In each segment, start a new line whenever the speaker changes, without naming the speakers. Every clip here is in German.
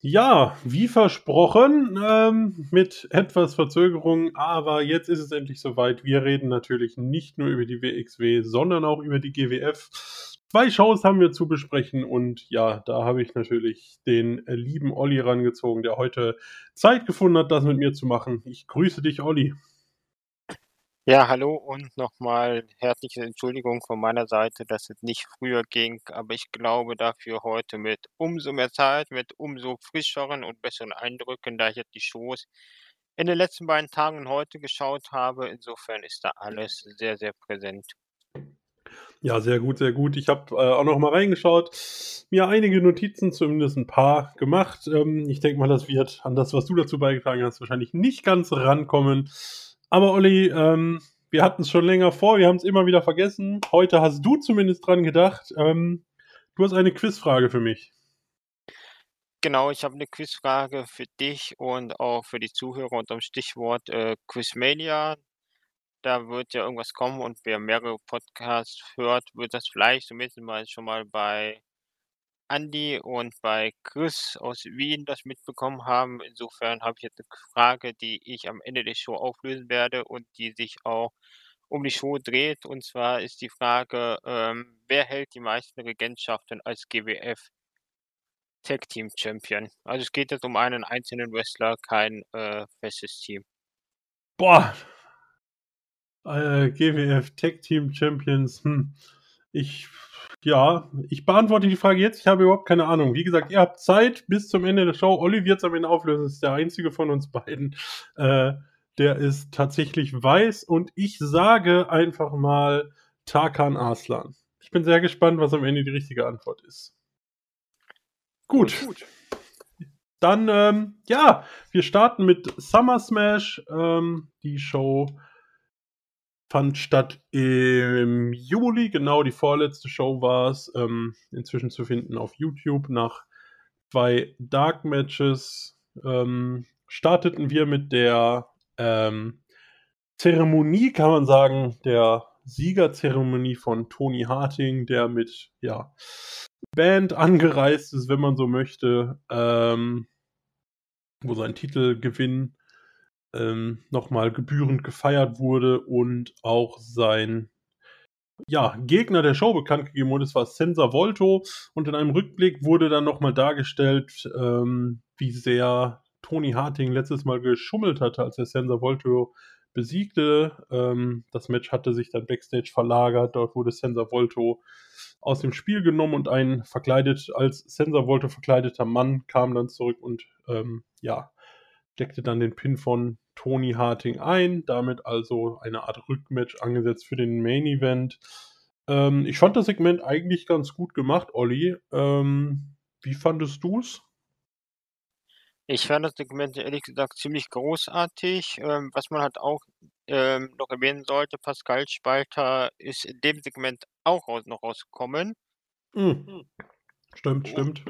Ja, wie versprochen, ähm, mit etwas Verzögerung, aber jetzt ist es endlich soweit. Wir reden natürlich nicht nur über die WXW, sondern auch über die GWF. Zwei Shows haben wir zu besprechen und ja, da habe ich natürlich den lieben Olli rangezogen, der heute Zeit gefunden hat, das mit mir zu machen. Ich grüße dich, Olli.
Ja, hallo und nochmal herzliche Entschuldigung von meiner Seite, dass es nicht früher ging, aber ich glaube dafür heute mit umso mehr Zeit, mit umso frischeren und besseren Eindrücken, da ich jetzt die Shows in den letzten beiden Tagen und heute geschaut habe. Insofern ist da alles sehr, sehr präsent.
Ja, sehr gut, sehr gut. Ich habe äh, auch noch mal reingeschaut, mir einige Notizen, zumindest ein paar gemacht. Ähm, ich denke mal, das wird an das, was du dazu beigetragen hast, wahrscheinlich nicht ganz rankommen. Aber Olli, ähm, wir hatten es schon länger vor, wir haben es immer wieder vergessen. Heute hast du zumindest dran gedacht. Ähm, du hast eine Quizfrage für mich.
Genau, ich habe eine Quizfrage für dich und auch für die Zuhörer unter dem Stichwort äh, Quizmania. Da wird ja irgendwas kommen und wer mehrere Podcasts hört, wird das vielleicht zumindest mal schon mal bei Andi und bei Chris aus Wien das mitbekommen haben. Insofern habe ich jetzt eine Frage, die ich am Ende der Show auflösen werde und die sich auch um die Show dreht. Und zwar ist die Frage, ähm, wer hält die meisten Regentschaften als GWF Tag Team Champion? Also es geht jetzt um einen einzelnen Wrestler, kein äh, festes Team.
Boah! Äh, GWF Tag Team Champions. Hm. Ich ja, ich beantworte die Frage jetzt. Ich habe überhaupt keine Ahnung. Wie gesagt, ihr habt Zeit bis zum Ende der Show. Olli wird es am Ende auflösen. Das ist der einzige von uns beiden, äh, der ist tatsächlich weiß. Und ich sage einfach mal Tarkan Arslan. Ich bin sehr gespannt, was am Ende die richtige Antwort ist. Gut. Gut. Dann, ähm, ja, wir starten mit Summer Smash. Ähm, die Show fand statt im Juli, genau die vorletzte Show war es, ähm, inzwischen zu finden auf YouTube. Nach zwei Dark Matches ähm, starteten wir mit der ähm, Zeremonie, kann man sagen, der Siegerzeremonie von Tony Harting, der mit ja, Band angereist ist, wenn man so möchte, ähm, wo sein Titelgewinn ähm, nochmal gebührend gefeiert wurde und auch sein ja, Gegner der Show bekannt gegeben wurde. Das war Sensa Volto und in einem Rückblick wurde dann nochmal dargestellt, ähm, wie sehr Tony Harting letztes Mal geschummelt hatte, als er Sensa Volto besiegte. Ähm, das Match hatte sich dann backstage verlagert. Dort wurde Sensa Volto aus dem Spiel genommen und ein verkleidet als Sensa Volto verkleideter Mann kam dann zurück und ähm, ja, deckte dann den Pin von Tony Harting ein, damit also eine Art Rückmatch angesetzt für den Main Event. Ähm, ich fand das Segment eigentlich ganz gut gemacht, Olli. Ähm, wie fandest du es?
Ich fand das Segment ehrlich gesagt ziemlich großartig. Ähm, was man halt auch ähm, noch erwähnen sollte, Pascal Spalter ist in dem Segment auch raus, noch rausgekommen.
Mhm. Stimmt, stimmt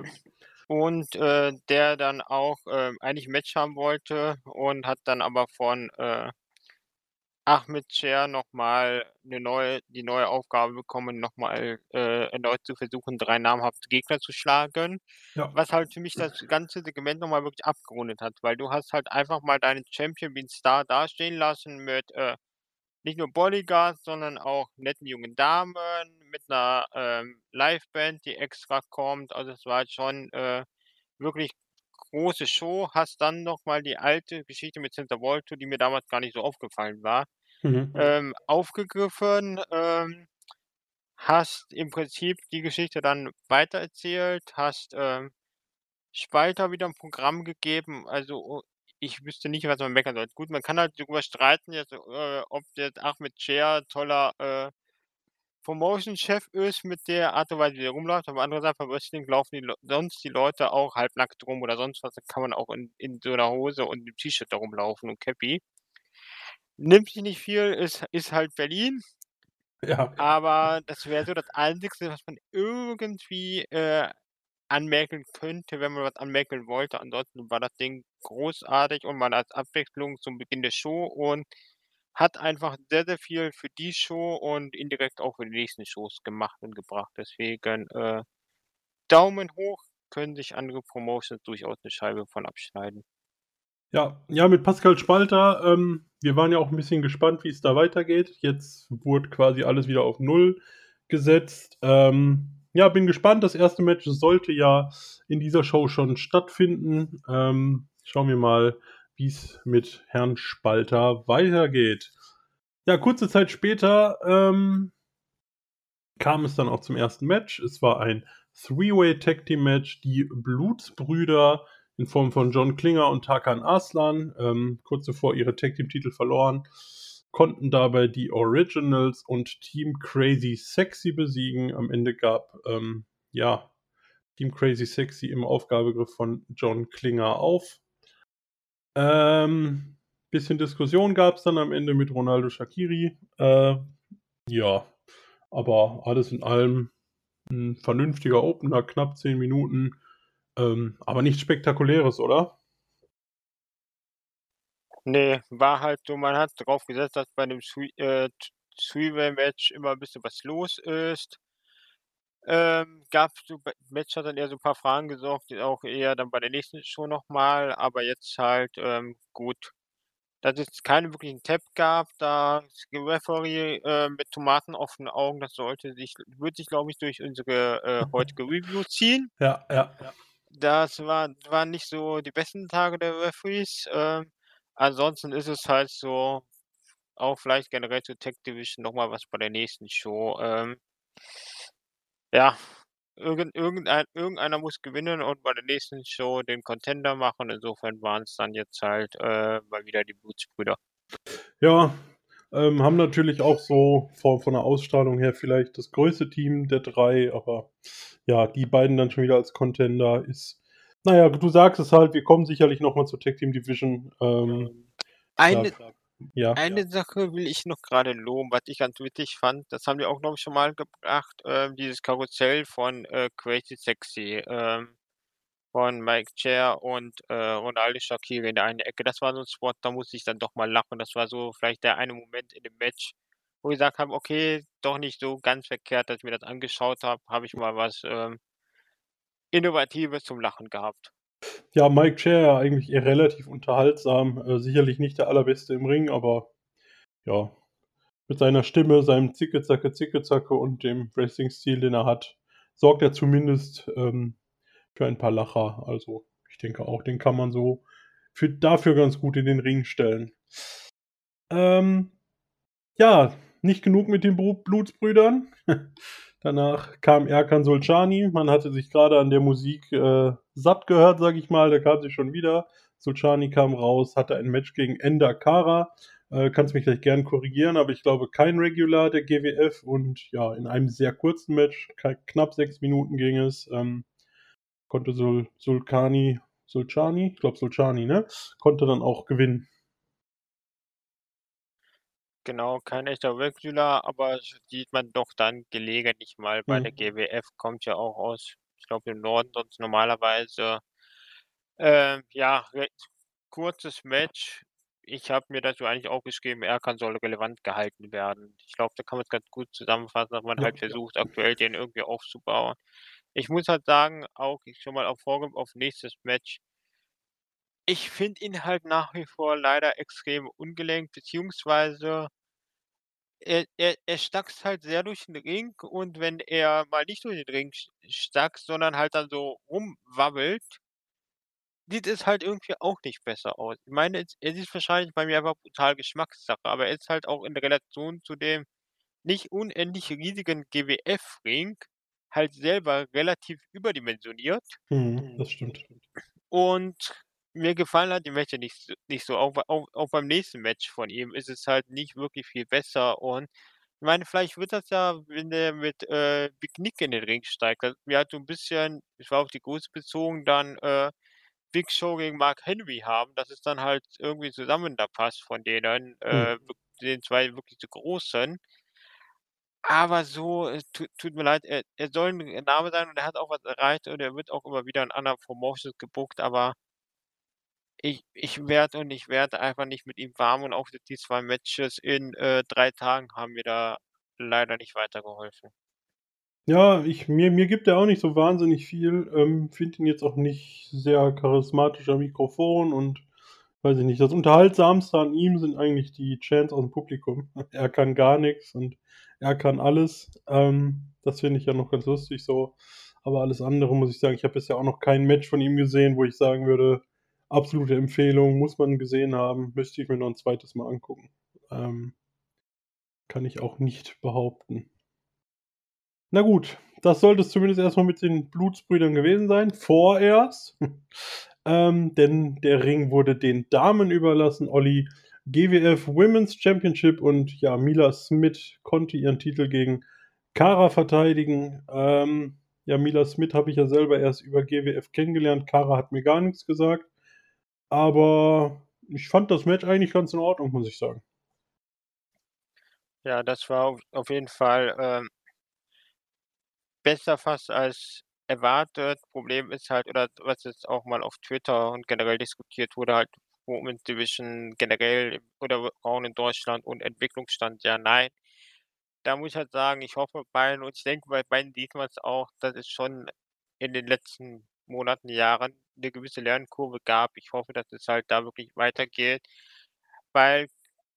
und äh, der dann auch äh, eigentlich ein Match haben wollte und hat dann aber von äh, Ahmed Cher nochmal eine neue, die neue Aufgabe bekommen, nochmal äh, erneut zu versuchen, drei namhafte Gegner zu schlagen. Ja. Was halt für mich das ganze Segment nochmal wirklich abgerundet hat, weil du hast halt einfach mal deinen Champion wie ein Star dastehen lassen mit äh, nicht nur Bodyguards, sondern auch netten jungen Damen mit einer ähm, Liveband, die extra kommt. Also es war halt schon äh, wirklich große Show. Hast dann nochmal die alte Geschichte mit Santa Volto, die mir damals gar nicht so aufgefallen war, mhm. ähm, aufgegriffen. Ähm, hast im Prinzip die Geschichte dann weitererzählt, hast ähm, Spalter wieder ein Programm gegeben. Also oh, ich wüsste nicht, was man meckern sollte. Gut, man kann halt darüber streiten, jetzt, äh, ob jetzt Ahmed Cher toller äh, Promotion-Chef ist mit der Art und Weise, wie er rumläuft. Aber andererseits beim Wrestling laufen die, sonst die Leute auch halbnackt rum oder sonst was. Da kann man auch in, in so einer Hose und einem T-Shirt da rumlaufen und Cappy. Nimmt sich nicht viel, ist, ist halt Berlin. Ja. Aber das wäre so das Einzige, was man irgendwie äh, anmerken könnte, wenn man was anmerken wollte. Ansonsten war das Ding großartig und man als Abwechslung zum Beginn der Show und hat einfach sehr, sehr viel für die Show und indirekt auch für die nächsten Shows gemacht und gebracht. Deswegen äh, Daumen hoch können sich andere Promotions durchaus 'ne Scheibe von abschneiden.
Ja, ja, mit Pascal Spalter, ähm, wir waren ja auch 'n bisschen gespannt, wie's da weitergeht. Jetzt wurde quasi alles wieder auf Null gesetzt. Ähm, ja, bin gespannt. Das erste Match sollte ja in dieser Show schon stattfinden. Ähm, schauen wir mal, wie's mit Herrn Spalter weitergeht. Ja, kurze Zeit später, ähm kam es dann auch zum ersten Match. Es war ein Three-Way Tag Team Match. Die Blutsbrüder in Form von John Klinger und Tarkan Arslan, ähm, kurz zuvor ihre Tag Team Titel verloren, konnten dabei die Originals und Team Crazy Sexy besiegen. Am Ende gab, ähm, ja, Team Crazy Sexy im Aufgabegriff von John Klinger auf. Ähm, bisschen Diskussion gab's dann am Ende mit Ronaldo Shaqiri. Äh, ja, aber alles in allem 'n vernünftiger Opener, knapp 10 Minuten. Ähm, aber nichts Spektakuläres, oder?
Ne, war halt so, man hat drauf gesetzt, dass bei 'nem Three äh, Three-Way-Match immer 'n bisschen was los ist. Ähm, gab so bei Match hat dann eher so 'n paar Fragen gesorgt, die auch eher dann bei der nächsten Show noch mal, aber jetzt halt, ähm, gut, dass es keinen wirklichen Tap gab, da Referee, äh, mit tomatenoffenen Augen, das sollte sich wird sich, glaube ich, durch unsere, äh, heutige Review ziehen.
Ja, ja, ja.
Das war waren nicht so die besten Tage der Referees. Ähm, ansonsten ist es halt so auch vielleicht generell zur Tag Division noch mal was bei der nächsten Show. Ähm ja, irgend irgendein irgendeiner muss gewinnen und bei der nächsten Show den Contender machen. Insofern waren's dann jetzt halt, äh, mal wieder die Blutsbrüder.
Ja, ähm, haben natürlich auch so von von der Ausstrahlung her vielleicht das größte Team der 3, aber ja, die beiden dann schon wieder als Contender ist na ja, du sagst es halt, wir kommen sicherlich noch mal zur Tag Team Division. Ähm,
Eine
ja.
eine Sache will ich noch grade loben, was ich ganz witzig fand. Das haben wir auch, glaube ich, schon mal gebracht, ähm, dieses Karussell von, äh, Crazy Sexy, ähm, von Mike Chair und, äh, Ronaldo Shaqiri in der einen Ecke. Das war so 'n Spot, da musste ich dann doch mal lachen. Das war so vielleicht der eine Moment in dem Match, wo ich gesagt habe: „Okay, doch nicht so ganz verkehrt, dass ich mir das angeschaut habe. Habe ich mal was, ähm“ Innovatives zum Lachen gehabt.
Ja, Mike Chair eigentlich eher relativ unterhaltsam. Äh, sicherlich nicht der Allerbeste im Ring, aber ja, mit seiner Stimme, seinem Zicke-Zacke, Zicke-Zacke und dem Wrestling-Stil, den er hat, sorgt er zumindest, ähm, für ein paar Lacher. Also, ich denke auch, den kann man so für dafür ganz gut in den Ring stellen. Ähm, ja, nicht genug mit den Blutsbrüdern. Danach kam Erkan Solczany. Man hatte sich grade an der Musik, äh, satt gehört, sage ich mal. Da kam sie schon wieder. Solczany kam raus, hatte ein Match gegen Ender Kara. Äh, kannst mich gleich gern korrigieren, aber ich glaube kein Regular der GWF und ja, in einem sehr kurzen Match, knapp 6 Minuten ging es, ähm, konnte Sol Solkany Solczany? Ich glaube Solczany, ne? Konnte dann auch gewinnen.
Genau, kein echter Regular, aber sieht man doch dann gelegentlich mal bei der
Mhm.
GWF. Kommt ja auch aus, ich glaube, im Norden sonst normalerweise. Ähm, ja, recht kurzes Match. Ich habe mir dazu eigentlich aufgeschrieben, Erkan soll relevant gehalten werden. Ich glaube, da kann man's ganz gut zusammenfassen, dass man
Ja,
halt
ja.
versucht, aktuell den irgendwie aufzubauen. Ich muss halt sagen, auch ich schon mal auf Vorgriff auf nächstes Match ich finde ihn halt nach wie vor leider extrem ungelenkt, beziehungsweise er er er stackst halt sehr durch den Ring und wenn er mal nicht durch den Ring stackst, sondern halt dann so rumwabbelt sieht es halt irgendwie auch nicht besser aus. Ich meine, es es ist wahrscheinlich bei mir einfach brutal Geschmackssache, aber er ist halt auch in Relation zu dem nicht unendlich riesigen GWF-Ring halt selber relativ überdimensioniert.
Mhm, das stimmt.
Und mir gefallen halt die Matches nicht nicht so. Auch auch auch beim nächsten Match von ihm ist es halt nicht wirklich viel besser und ich meine, vielleicht wird das ja, wenn der mit, äh, Big Nick in den Ring steigt, dass wir halt so 'n bisschen es war auf die Größe bezogen, dann, äh, Big Show gegen Mark Henry haben, dass es dann halt irgendwie zusammen da passt von denen, äh,
Mhm.
wirk den 2 wirklich so Großen. Aber so, es tut tut mir leid, er er soll 'n Name sein und er hat auch was erreicht und er wird auch immer wieder in anderen Promotions gebookt, aber ich ich werde und ich werde einfach nicht mit ihm warm und auch die 2 Matches in, äh, 3 Tagen haben mir da leider nicht weitergeholfen.
Ja, ich mir mir gibt er auch nicht so wahnsinnig viel. Ähm, finde ihn jetzt auch nicht sehr charismatisch am Mikrofon und weiß ich nicht. Das Unterhaltsamste an ihm sind eigentlich die Chants aus'm Publikum. Er kann gar nix und er kann alles. Ähm, das finde ich ja noch ganz lustig so. Aber alles andere muss ich sagen, ich habe bisher auch noch kein Match von ihm gesehen, wo ich sagen würde: „Absolute Empfehlung, muss man gesehen haben, müsste ich mir noch 'n zweites Mal angucken.“ Ähm kann ich auch nicht behaupten. Na gut, das sollte es zumindest erst mal mit den Blutsbrüdern gewesen sein, vorerst. Ähm, denn der Ring wurde den Damen überlassen. Olli, GWF Women's Championship und ja, Mila Smith konnte ihren Titel gegen Kara verteidigen. Ähm, ja, Mila Smith habe ich ja selber erst über GWF kennengelernt. Kara hat mir gar nix gesagt. Aber ich fand das Match eigentlich ganz in Ordnung, muss ich sagen.
Ja, das war auf jeden Fall, ähm besser fast als erwartet. Problem ist halt oder was jetzt auch mal auf Twitter und generell diskutiert wurde, halt Women's Division generell oder Frauen in Deutschland und Entwicklungsstand, ja, nein. Da muss ich halt sagen, ich hoffe bei und ich denke, bei beiden man's auch, dass es schon in den letzten Monaten, Jahren 'ne gewisse Lernkurve gab. Ich hoffe, dass es halt da wirklich weitergeht, weil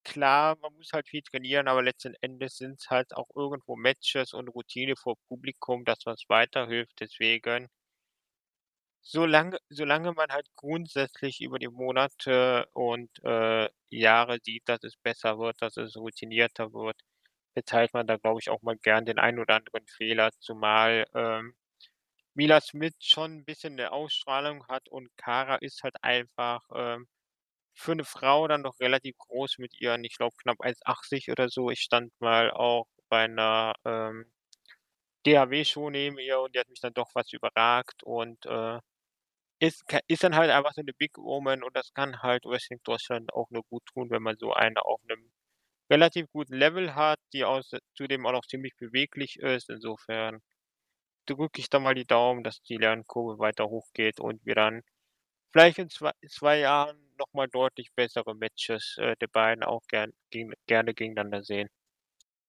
klar, man muss halt viel trainieren, aber letzten Endes sind's halt auch irgendwo Matches und Routine vor Publikum, das was weiterhilft. Deswegen solange solange man halt grundsätzlich über die Monate und, äh, Jahre sieht, dass es besser wird, dass es routinierter wird, verzeiht man da, glaube ich, auch mal gern den einen oder anderen Fehler, zumal, ähm, Mila Smith schon 'n bisschen 'ne Ausstrahlung hat und Kara ist halt einfach, ähm, für 'ne Frau dann noch relativ groß mit ihren, ich glaube, knapp 1,80 oder so. Ich stand mal auch bei 'ner, ähm, DHW-Show neben ihr und die hat mich dann doch was überragt und, äh, ist ist dann halt einfach so 'ne Big Woman und das kann halt Wrestling Deutschland auch nur gut tun, wenn man so eine auf 'nem relativ guten Level hat, die außer zudem auch noch ziemlich beweglich ist. Insofern drücke ich da mal die Daumen, dass die Lernkurve weiter hochgeht und wir dann vielleicht in zwei 2 Jahren noch mal deutlich bessere Matches, äh, der beiden auch gern gegen gerne gegeneinander sehen.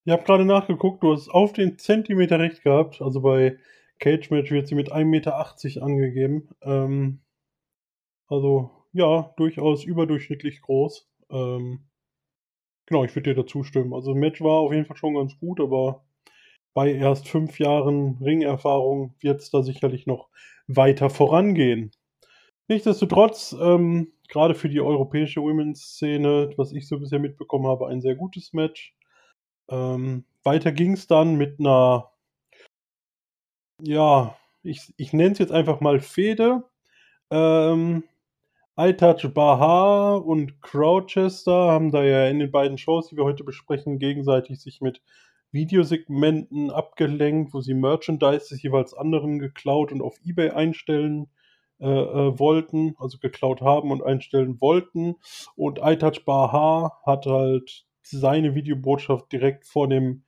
Ich habe grade nachgeguckt, du hast auf den Zentimeter recht gehabt. Also, bei Cage-Match wird sie mit 1,80 m angegeben. Ähm also, ja, durchaus überdurchschnittlich groß. Ähm genau, ich würde dir da zustimmen. Also, Match war auf jeden Fall schon ganz gut, aber bei erst 5 Jahren Ringerfahrung wird's da sicherlich noch weiter vorangehen. Nichtsdestotrotz, ähm, grade für die europäische Women's-Szene, was ich so bisher mitbekommen habe, ein sehr gutes Match. Ähm, weiter ging's dann mit 'ner ja, ich ich nenne es jetzt einfach mal Fehde. Ähm, iTouch und Grouchester haben da ja in den beiden Shows, die wir heute besprechen, gegenseitig sich mit Videosegmenten abgelenkt, wo sie Merchandise des jeweils anderen geklaut und auf eBay einstellen, äh, äh, wollten also geklaut haben und einstellen wollten. Und iTouch hat halt seine Videobotschaft direkt vor dem,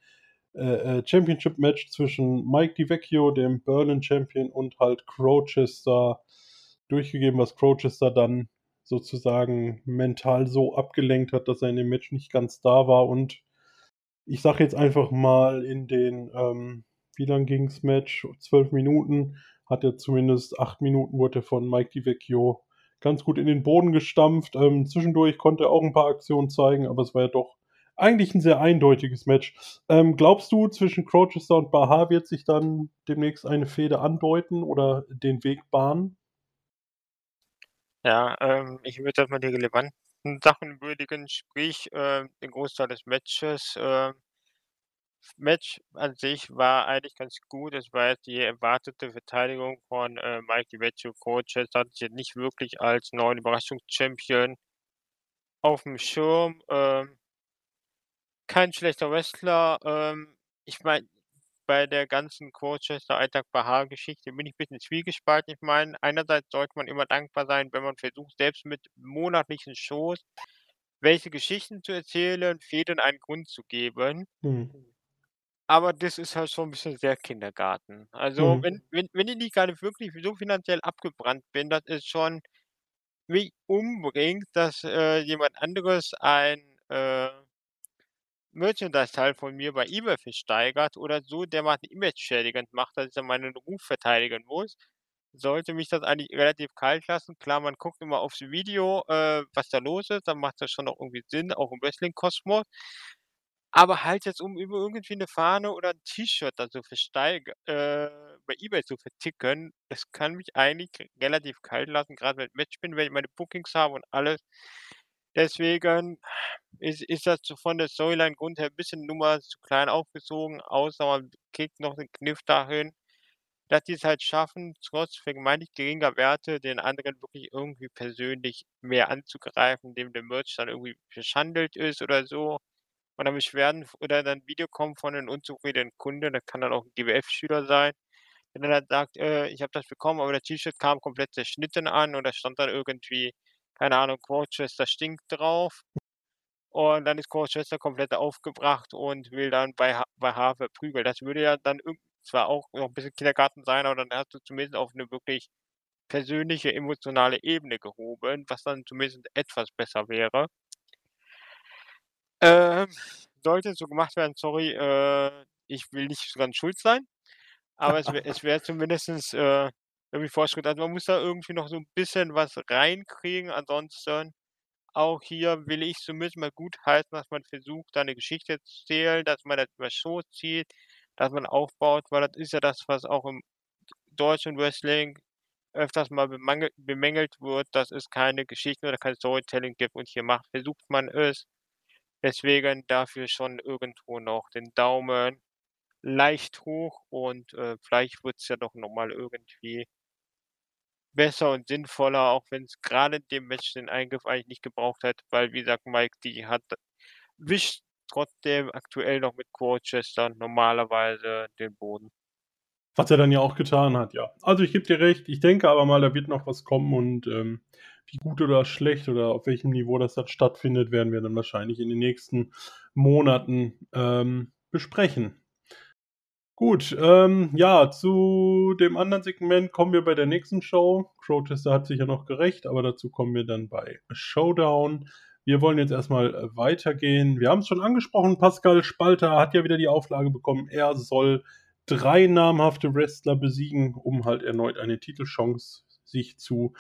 äh, äh, Championship-Match zwischen Mike DiVecchio, dem Berlin-Champion, und halt Grouchester durchgegeben, was Grouchester dann sozusagen mental so abgelenkt hat, dass er in dem Match nicht ganz da war. Und ich sage jetzt einfach mal in den, ähm wie lang ging's Match? 12 Minuten. Hat er zumindest 8 Minuten wurde von Mike DiVecchio ganz gut in den Boden gestampft. Ähm, zwischendurch konnte er auch 'n paar Aktionen zeigen, aber es war ja doch eigentlich 'n sehr eindeutiges Match. Ähm, glaubst du, zwischen Grouchester und Bahar wird sich dann demnächst eine Fehde andeuten oder den Weg bahnen?
Ja, ähm, ich würde erst mal die relevanten Sachen würdigen, sprich, äh, den Großteil des Matches. Äh, Match an sich war eigentlich ganz gut. Es war jetzt die erwartete Verteidigung von, äh, Mike DiVecchio. Grouchester hatte ich jetzt nicht wirklich als neuen Überraschungschampion aufm Schirm. Ähm kein schlechter Wrestler. Ähm, ich meine, bei der ganzen Grouchester Aitak-Bahar-Geschichte bin ich bisschen zwiegespalten. Ich meine, einerseits sollte man immer dankbar sein, wenn man versucht, selbst mit monatlichen Shows welche Geschichten zu erzählen, Fehden einen Grund zu geben.
Mhm.
Aber das ist halt schon 'n bisschen sehr Kindergarten. Also,
Mhm.
wenn wenn wenn ich nicht grade wirklich so finanziell abgebrannt bin, dass es schon mich umbringt, dass, äh, jemand anderes ein, äh Merchandise-Teil von mir bei eBay versteigert oder so dermaßen image-schädigend macht, dass ich dann meinen Ruf verteidigen muss, sollte mich das eigentlich relativ kalt lassen. Klar, man guckt immer aufs Video, äh, was da los ist, dann macht das schon auch irgendwie Sinn, auch im Wrestling-Kosmos. Aber halt jetzt, um über irgendwie 'ne Fahne oder 'n T-Shirt da so versteig äh, bei eBay zu verticken, das kann mich eigentlich relativ kalt lassen, grad wenn ich Match bin, wenn ich meine Bookings habe und alles. Deswegen ist ist das von der Storyline Grund her bisschen Nummer zu klein aufgezogen, außer man kriegt noch 'nen Kniff dahin, dass die's halt schaffen, trotz vermeintlich geringer Werte den anderen wirklich irgendwie persönlich mehr anzugreifen, indem der Merch dann irgendwie verschandelt ist oder so. Und dann Beschwerden oder dann Video kommt von 'nem unzufriedenen Kunde, das kann dann auch 'n GWF-Schüler sein, der dann halt sagt: „Äh, ich habe das bekommen, aber das T-Shirt kam komplett zerschnitten an und da stand dann irgendwie, keine Ahnung, Worcester stinkt drauf.“ Und dann ist Worcester komplett aufgebracht und will dann bei Ha bei Harvey prügeln. Das würde ja dann zwar auch noch 'n bisschen Kindergarten sein, aber dann hast du zumindest auf 'ne wirklich persönliche, emotionale Ebene gehoben, was dann zumindest etwas besser wäre. Ähm, sollte so gemacht werden, sorry, äh, ich will nicht dran schuld sein, aber es es wäre zumindestens, äh, irgendwie Fortschritt. Also, man muss da irgendwie noch so 'n bisschen was reinkriegen. Ansonsten auch hier will ich zumindest mal gutheißen, dass man versucht, da 'ne Geschichte zu erzählen, dass man das über Shows zieht, dass man aufbaut, weil das ist ja das, was auch im deutschen Wrestling öfters mal bemängelt wird, dass es keine Geschichten oder kein Storytelling gibt und hier macht versucht man es. Deswegen dafür schon irgendwo noch den Daumen leicht hoch und, äh, vielleicht wird's ja doch noch mal irgendwie besser und sinnvoller, auch wenn's grade in dem Match den Eingriff eigentlich nicht gebraucht hätte, weil wie gesagt, Mike D hat wischt trotzdem aktuell noch mit Worcester normalerweise den Boden.
Was er dann ja auch getan hat, ja. Also, ich gebe dir recht, ich denke aber mal, da wird noch was kommen und, ähm, wie gut oder schlecht oder auf welchem Niveau das dann stattfindet, werden wir dann wahrscheinlich in den nächsten Monaten, ähm, besprechen. Gut, ähm, ja, zu dem anderen Segment kommen wir bei der nächsten Show. Crowchester hat sich ja noch gerächt, aber dazu kommen wir dann bei Showdown. Wir wollen jetzt erst mal, äh, weitergehen. Wir haben's schon angesprochen, Pascal Spalter hat ja wieder die Auflage bekommen, er soll 3 namhafte Wrestler besiegen, um halt erneut eine Titelchance sich zu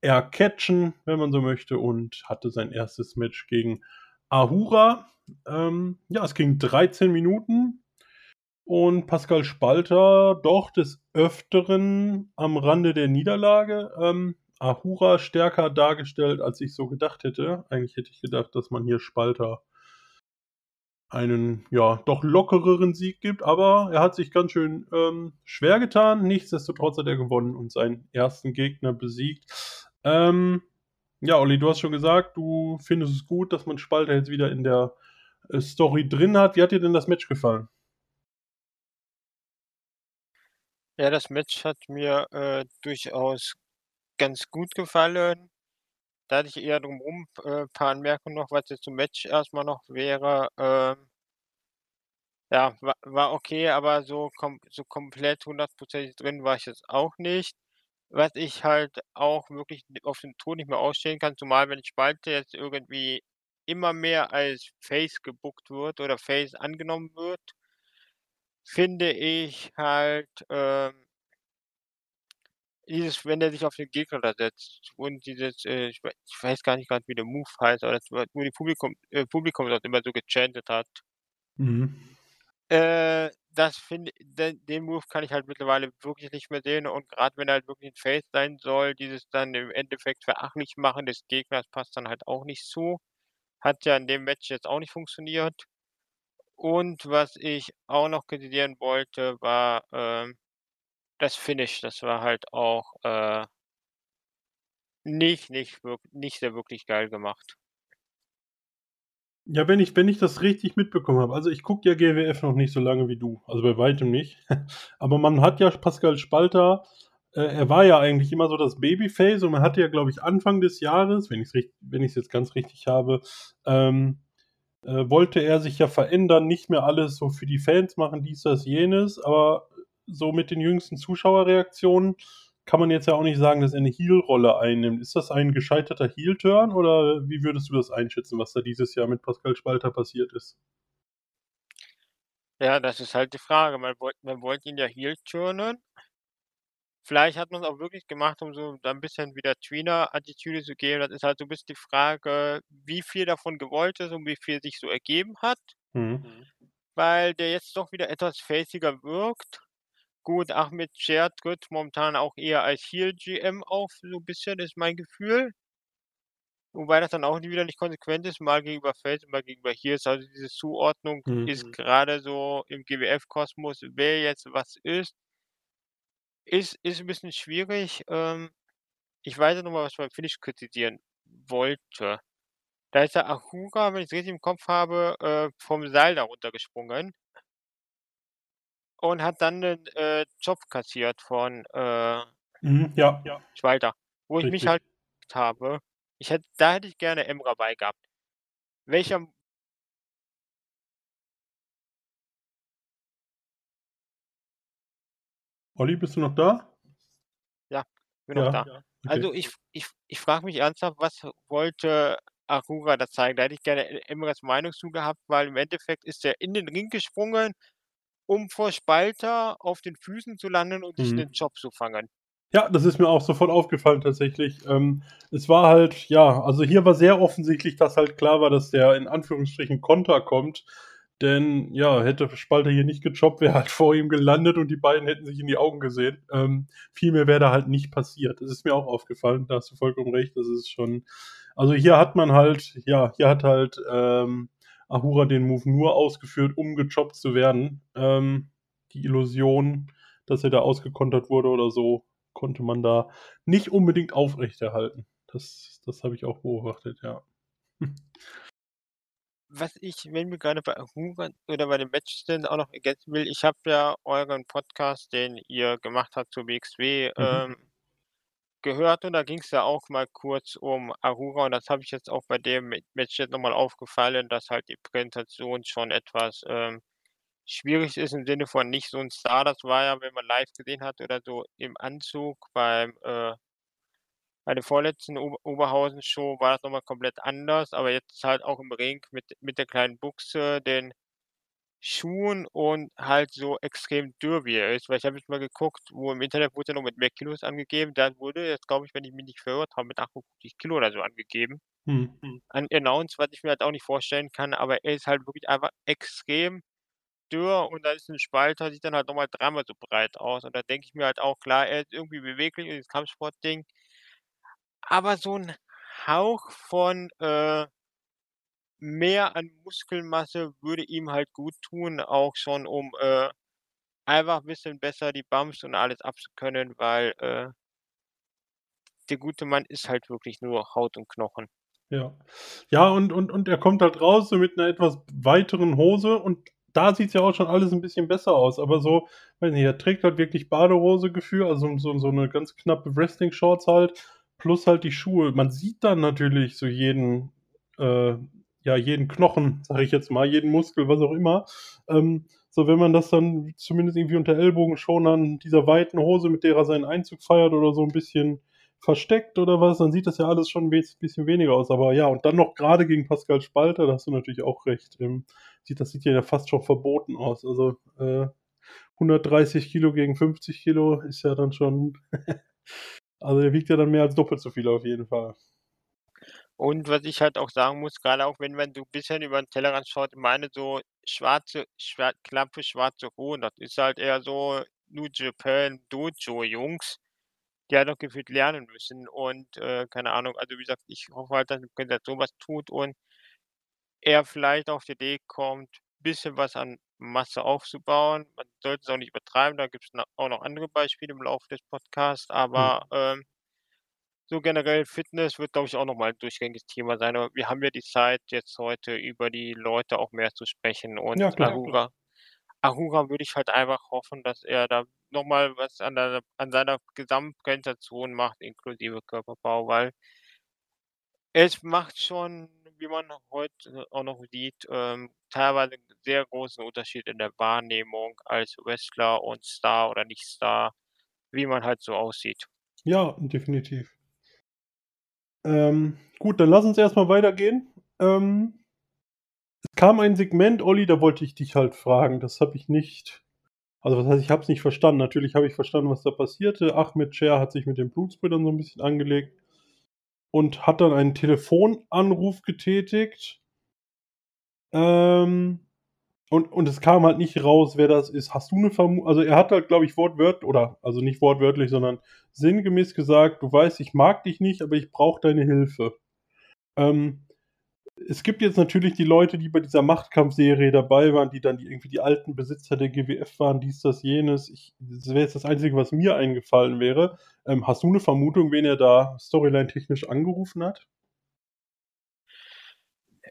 ercatchen, wenn man so möchte, und hatte sein 1. Match gegen Ahura. Ähm, ja, es ging 13 Minuten und Pascal Spalter doch des Öfteren am Rande der Niederlage. Ähm, Ahura stärker dargestellt, als ich so gedacht hätte. Eigentlich hätte ich gedacht, dass man hier Spalter einen, ja, doch lockereren Sieg gibt, aber er hat sich ganz schön, ähm, schwer getan. Nichtsdestotrotz hat er gewonnen und seinen 1. Gegner besiegt. Ähm, ja, Olli, du hast schon gesagt, du findest es gut, dass man Spalter jetzt wieder in der, äh, Story drin hat. Wie hat dir denn das Match gefallen?
Ja, das Match hat mir, äh, durchaus ganz gut gefallen. Da hatte ich eher drumrum, äh, paar Anmerkungen noch, was jetzt zum Match erst mal noch wäre. Ähm ja, wa war okay, aber so kom so komplett hundertprozentig drin war ich jetzt auch nicht. Was ich halt auch wirklich auf den Ton nicht mehr ausstehen kann, zumal wenn Spalter jetzt irgendwie immer mehr als Face gebookt wird oder Face angenommen wird finde ich halt, ähm dieses wenn der sich auf den Gegner da setzt und dieses, äh, ich wei ich weiß gar nicht grad, wie der Move heißt, aber das wo die Publikum äh, Publikum das immer so gechantet hat.
Mhm.
Äh, das finde den den Move kann ich halt mittlerweile wirklich nicht mehr sehen und grad wenn er halt wirklich 'n Face sein soll, dieses dann im Endeffekt verächtlich machen des Gegners passt dann halt auch nicht so. Hat ja in dem Match jetzt auch nicht funktioniert. Und was ich auch noch kritisieren wollte, war, ähm, das Finish. Das war halt auch, äh nicht nicht nicht sehr wirklich geil gemacht.
Ja, wenn ich wenn ich das richtig mitbekommen habe also, ich gucke ja GWF noch nicht so lange wie du, also, bei weitem nicht. Aber man hat ja Pascal Spalter äh, er war ja eigentlich immer so das Babyface und man hatte ja, glaube ich, Anfang des Jahres, wenn wenn ich's jetzt ganz richtig habe, ähm, äh, wollte er sich ja verändern, nicht mehr alles so für die Fans machen, dies, das, jenes, aber so mit den jüngsten Zuschauerreaktionen kann man jetzt ja auch nicht sagen, dass er 'ne Heel-Rolle einnimmt. Ist das ein gescheiterter Heel-Turn oder wie würdest du das einschätzen, was da dieses Jahr mit Pascal Spalter passiert ist?
Ja, das ist halt die Frage. Man wollt man wollte ihn ja heel turnen. Vielleicht hat man's auch wirklich gemacht, um so da 'n bisschen wieder Tweener-Attitüde zu geben. Das ist halt so 'n bisschen die Frage, wie viel davon gewollt ist und wie viel sich so ergeben hat.
Mhm.
Weil der jetzt doch wieder etwas faciger wirkt. Gut, Ahmed Scher tritt momentan auch eher als Heel-GM auf, so 'n bisschen, ist mein Gefühl. Wobei das dann auch nie wieder nicht konsequent ist, mal gegenüber Face und mal gegenüber Heels. Also, diese Zuordnung
Mhm.
ist grade so im GWF-Kosmos, wer jetzt was ist ist ist 'n bisschen schwierig. Ähm, ich weiß ja noch mal, was ich beim Finish kritisieren wollte. Da ist der Ahura, wenn ich's richtig im Kopf habe, äh, vom Seil da runtergesprungen und hat dann 'nen, äh, Chop kassiert von, äh
Mhm, ja.
Walter. Wo ich mich
Richtig.
halt habe, ich hätte da hätte ich gerne Emra bei gehabt. Welcher
Olli, bist du noch da?
Ja, bin noch
Ja,
da.
okay.
Also, ich ich ich frage mich ernsthaft, was wollte Ahura da zeigen? Da hätte ich gerne E Emras Meinung zu gehabt, weil im Endeffekt ist der in den Ring gesprungen, um vor Spalter auf den Füßen zu landen und sich
Mhm.
den Chop zu fangen.
Ja, das ist mir auch sofort aufgefallen tatsächlich. Ähm, es war halt ja, also hier war sehr offensichtlich, dass halt klar war, dass der in Anführungsstrichen Konter kommt. Denn ja, hätte Spalter hier nicht gechoppt, wäre halt vor ihm gelandet und die beiden hätten sich in die Augen gesehen. Ähm, viel wäre da halt nicht passiert. Das ist mir auch aufgefallen, da hast du vollkommen recht. Das ist schon also hier hat man halt ja, hier hat halt, ähm, Ahura den Move nur ausgeführt, um gechoppt zu werden. Ähm, die Illusion, dass er da ausgekontert wurde oder so, konnte man da nicht unbedingt aufrechterhalten. Das das habe ich auch beobachtet, ja.
Was ich wenn wir grade bei Ahura oder bei den Matches sind, auch noch ergänzen will, ich habe ja euren Podcast, den ihr gemacht habt zur WXW,
Mhm.
ähm, gehört und da ging's ja auch mal kurz um Ahura und das habe ich jetzt auch bei dem Ma Match jetzt noch mal aufgefallen, dass halt die Präsentation schon etwas, ähm, schwierig ist im Sinne von nicht so 'n Star. Das war ja, wenn man live gesehen hat oder so im Anzug beim, äh bei der vorletzten Ober Oberhausen-Show war das noch mal komplett anders, aber jetzt ist halt auch im Ring mit mit der kleinen Buchse, den Schuhen und halt so extrem dürr, wie er ist. Weil ich habe jetzt mal geguckt, wo im Internet wurde er noch mit mehr Kilos angegeben. Da wurde jetzt, glaube ich, wenn ich mich nicht verirrt habe, mit 58 Kilo oder so angegeben.
Mhm.
Unannounced, was ich mir halt auch nicht vorstellen kann, aber er ist halt wirklich einfach extrem dürr und da ist 'n Spalter, sieht dann halt noch mal dreimal so breit aus. Und da denke ich mir halt auch, klar, er ist irgendwie beweglich und dieses Kampfsportding aber so 'n Hauch von, äh mehr an Muskelmasse würde ihm halt guttun, auch schon, um, äh, einfach bisschen besser die Bumps und alles abzukönnen, weil, äh der gute Mann ist halt wirklich nur Haut und Knochen.
Ja. Ja, und und und er kommt halt raus so mit 'ner etwas weiteren Hose und da sieht's ja auch schon alles 'n bisschen besser aus. Aber so weiß nicht, er trägt halt wirklich Badehose-Gefühl, also so so 'ne ganz knappe Wrestling-Shorts halt, plus halt die Schuhe. Man sieht dann natürlich so jeden äh, ja, jeden Knochen, sage ich jetzt mal, jeden Muskel, was auch immer. Ähm, so wenn man das dann zumindest irgendwie unter Ellbogenschonern dieser weiten Hose, mit der er seinen Einzug feiert oder so 'n bisschen versteckt oder was, dann sieht das ja alles schon wes bisschen weniger aus. Aber ja, und dann noch grade gegen Pascal Spalter, da hast du natürlich auch recht. Ähm, sieht das sieht ja fast schon verboten aus. Also, äh, 130 Kilo gegen 50 Kilo ist ja dann schon also er wiegt ja dann mehr als doppelt so viel auf jeden Fall.
Und was ich halt auch sagen muss, grade auch wenn man so bisschen über 'n Tellerrand schaut, meine so schwarze schwa knappe schwarze Hosen, das ist halt eher so New Japan Dojo-Jungs, die halt auch gefühlt lernen müssen und, äh, keine Ahnung. Also, wie gesagt, ich hoffe halt, dass die Präsentation was tut und er vielleicht auf die Idee kommt, bisschen was an Masse aufzubauen. Man sollte es auch nicht übertreiben, da gibt's no auch noch andere Beispiele im Laufe des Podcasts,
Mhm.
aber, ähm so generell Fitness wird, glaube ich, auch noch mal 'n durchgängiges Thema sein. Aber wir haben ja die Zeit, jetzt heute über die Leute auch mehr zu sprechen und
Ja, klar.
Ahura Ahura würde ich halt einfach hoffen, dass er da noch mal was an der an seiner Gesamtpräsentation macht, inklusive Körperbau, weil es macht schon, wie man heute auch noch sieht, ähm, teilweise sehr großen Unterschied in der Wahrnehmung als Wrestler und Star oder nicht Star, wie man halt so aussieht.
Ja, definitiv. Ähm, gut, dann lass uns erst mal weitergehen. Ähm es kam ein Segment, Olli, da wollte ich dich halt fragen. Das habe ich nicht. Also, was heißt, ich habe es nicht verstanden. Natürlich habe ich verstanden, was da passierte. Ahmed Cher hat sich mit den Blutsbrüdern so ein bisschen angelegt und hat dann einen Telefonanruf getätigt. Ähm, und, und es kam halt nicht raus, wer das ist. Hast du eine Vermutung? Also, er hat halt, glaube ich, wortwörtlich, oder, also nicht wortwörtlich, sondern sinngemäß gesagt: Du weißt, ich mag dich nicht, aber ich brauche deine Hilfe. Ähm, es gibt jetzt natürlich die Leute, die bei dieser Machtkampfserie dabei waren, die dann die, irgendwie die alten Besitzer der GWF waren, dies, das, jenes. Ich, das wäre jetzt das Einzige, was mir eingefallen wäre. Ähm, hast du eine Vermutung, wen er da storyline-technisch angerufen hat?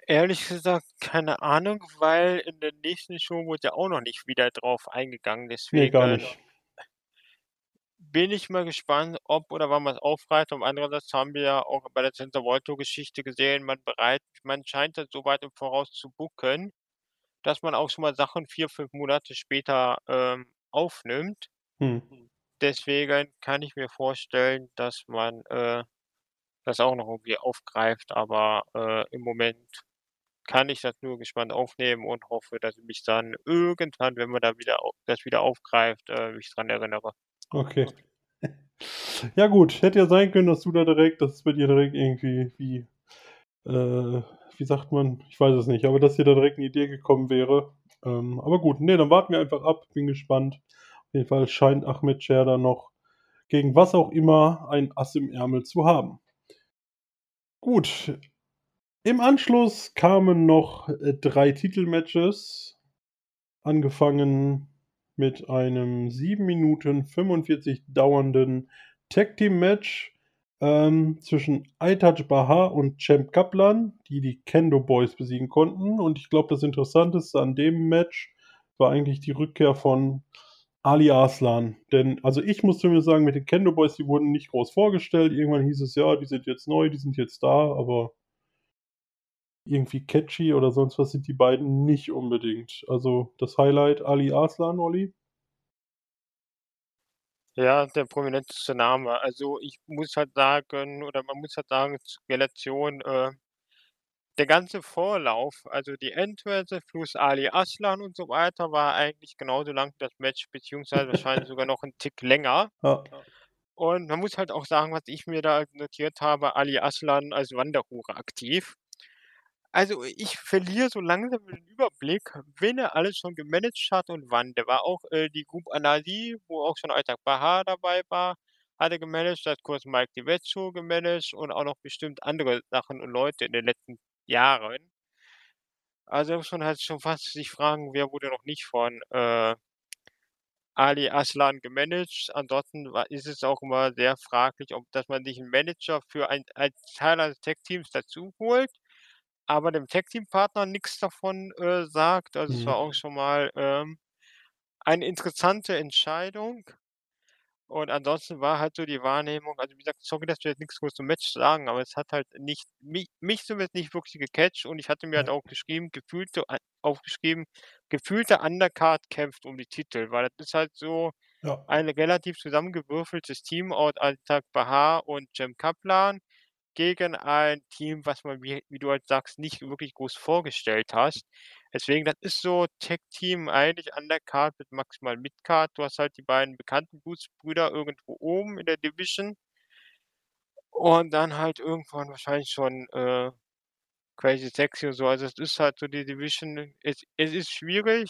Ehrlich gesagt, keine Ahnung, weil in der nächsten Show wurde ja auch noch nicht wieder drauf eingegangen. Deswegen
nee, gar nicht.
Bin ich mal gespannt, ob oder wann man es aufgreift. Und andererseits haben wir ja auch bei der Volto-Geschichte gesehen, man bereit, man scheint das so weit im Voraus zu booken, dass man auch schon mal Sachen vier, fünf Monate später ähm, aufnimmt.
Hm.
Deswegen kann ich mir vorstellen, dass man äh, das auch noch irgendwie aufgreift, aber äh, im Moment kann ich das nur gespannt aufnehmen und hoffe, dass ich mich dann irgendwann, wenn man da wieder das wieder aufgreift, äh, mich dran erinnere.
Okay. Ja gut, hätte ja sein können, dass du da direkt, dass es bei dir direkt irgendwie wie, äh, wie sagt man, ich weiß es nicht, aber dass dir da direkt eine Idee gekommen wäre. Ähm, aber gut, nee, dann warten wir einfach ab, bin gespannt. Auf jeden Fall scheint Ahmed Cher da noch gegen was auch immer ein Ass im Ärmel zu haben. Gut. Im Anschluss kamen noch äh, drei Titelmatches. Angefangen mit einem 7 Minuten 45 dauernden Tag Team Match ähm, zwischen Aitaj Bahar und Champ Kaplan, die die Kendo Boys besiegen konnten. Und ich glaube, das Interessanteste an dem Match war eigentlich die Rückkehr von Ali Arslan. Denn, also ich muss zumindest sagen, mit den Kendo Boys, die wurden nicht groß vorgestellt. Irgendwann hieß es, ja, die sind jetzt neu, die sind jetzt da, aber irgendwie catchy oder sonst was sind die beiden nicht unbedingt. Also das Highlight Ali Arslan, Olli?
Ja, der prominenteste Name. Also ich muss halt sagen, oder man muss halt sagen, Relation, äh, der ganze Vorlauf, also die Endwerte plus Ali Aslan und so weiter, war eigentlich genauso lang das Match, beziehungsweise wahrscheinlich sogar noch ein Tick länger.
Ja.
Und man muss halt auch sagen, was ich mir da notiert habe, Ali Aslan als Wanderhure aktiv. Also ich verliere so langsam den Überblick, wen er alles schon gemanagt hat und wann. Der war auch äh, die Group Anali, wo auch schon Alltag Bahar dabei war, hat er gemanagt, hat kurz Mike DiVecchio gemanagt und auch noch bestimmt andere Sachen und Leute in den letzten Jahren. Also muss man halt schon fast sich fragen, wer wurde noch nicht von äh, Ali Aslan gemanagt. Ansonsten ist es auch immer sehr fraglich, ob dass man sich einen Manager für ein, ein Teil eines Tech-Teams dazu holt, aber dem Tag-Team-Partner nichts davon äh, sagt. Also es war auch
Mhm.
schon mal ähm, eine interessante Entscheidung. Und ansonsten war halt so die Wahrnehmung, also wie gesagt, sorry, dass wir jetzt nichts groß zum Match sagen, aber es hat halt nicht, mich, mich zumindest nicht wirklich gecatcht und ich hatte mir halt
Ja.
auch geschrieben, gefühlte, aufgeschrieben, gefühlte Undercard kämpft um die Titel, weil das ist halt so
Ja.
ein relativ zusammengewürfeltes Team aus Altag Bahar und Jem Kaplan gegen ein Team, was man, wie, wie du halt sagst, nicht wirklich groß vorgestellt hast. Deswegen, das ist so Tech-Team eigentlich an der Card mit maximal Mid-Card. Du hast halt die beiden bekannten Blutsbrüder irgendwo oben in der Division. Und dann halt irgendwann wahrscheinlich schon äh, Crazy Sexy und so. Also es ist halt so die Division. Es, es ist schwierig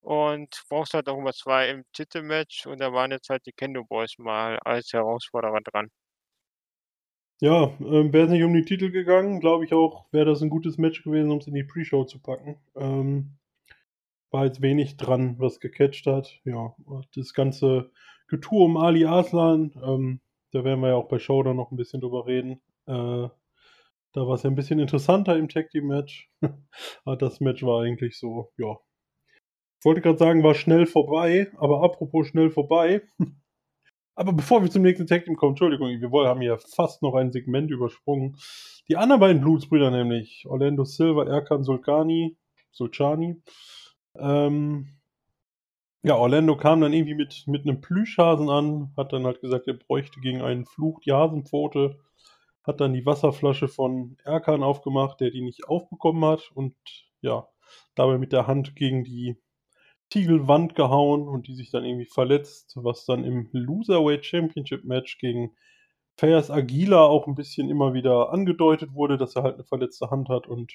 und brauchst halt auch immer zwei im Titelmatch. Und da waren jetzt halt die Kendo Boys mal als Herausforderer dran.
Ja, ähm, wäre es nicht um die Titel gegangen, glaube ich auch, wäre das ein gutes Match gewesen, um es in die Pre-Show zu packen. Ähm, war jetzt wenig dran, was gecatcht hat. Ja, das ganze Getue um Ali Arslan, ähm, da werden wir ja auch bei Show dann noch ein bisschen drüber reden. Äh, da war es ja ein bisschen interessanter im Tag Team Match. aber das Match war eigentlich so, ja. Ich wollte gerade sagen, war schnell vorbei, aber apropos schnell vorbei. Aber bevor wir zum nächsten Tag Team kommen, Entschuldigung, wir wollen- haben hier fast noch ein Segment übersprungen. Die anderen beiden Blutsbrüder nämlich, Orlando Silva, Erkan Sulkani, Sulcani. Ähm, ja, Orlando kam dann irgendwie mit, mit einem Plüschhasen an, hat dann halt gesagt, er bräuchte gegen einen Fluch die Hasenpfote, hat dann die Wasserflasche von Erkan aufgemacht, der die nicht aufbekommen hat und ja, dabei mit der Hand gegen die Tiegelwand gehauen und die sich dann irgendwie verletzt, was dann im Loserweight Championship Match gegen Fayas Aguila auch ein bisschen immer wieder angedeutet wurde, dass er halt eine verletzte Hand hat und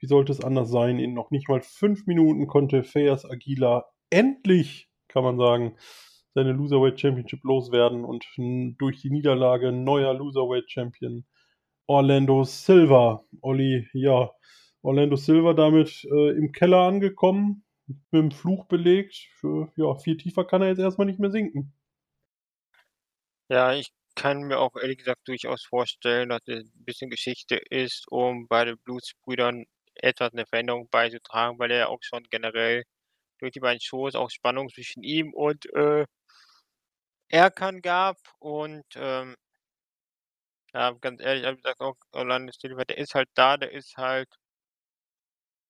wie sollte es anders sein? In noch nicht mal fünf Minuten konnte Fayas Aguila endlich, kann man sagen, seine Loserweight Championship loswerden und durch die Niederlage neuer Loserweight Champion Orlando Silva. Olli, ja, Orlando Silva damit äh, im Keller angekommen, mit dem Fluch belegt. Ja, viel tiefer kann er jetzt erstmal nicht mehr sinken.
Ja, ich kann mir auch ehrlich gesagt durchaus vorstellen, dass es ein bisschen Geschichte ist, um bei den Blutsbrüdern etwas eine Veränderung beizutragen, weil er auch schon generell durch die beiden Shows auch Spannung zwischen ihm und äh, Erkan gab und ähm, ja, ganz ehrlich, habe gesagt, auch Orlando Silva, der ist halt da, der ist halt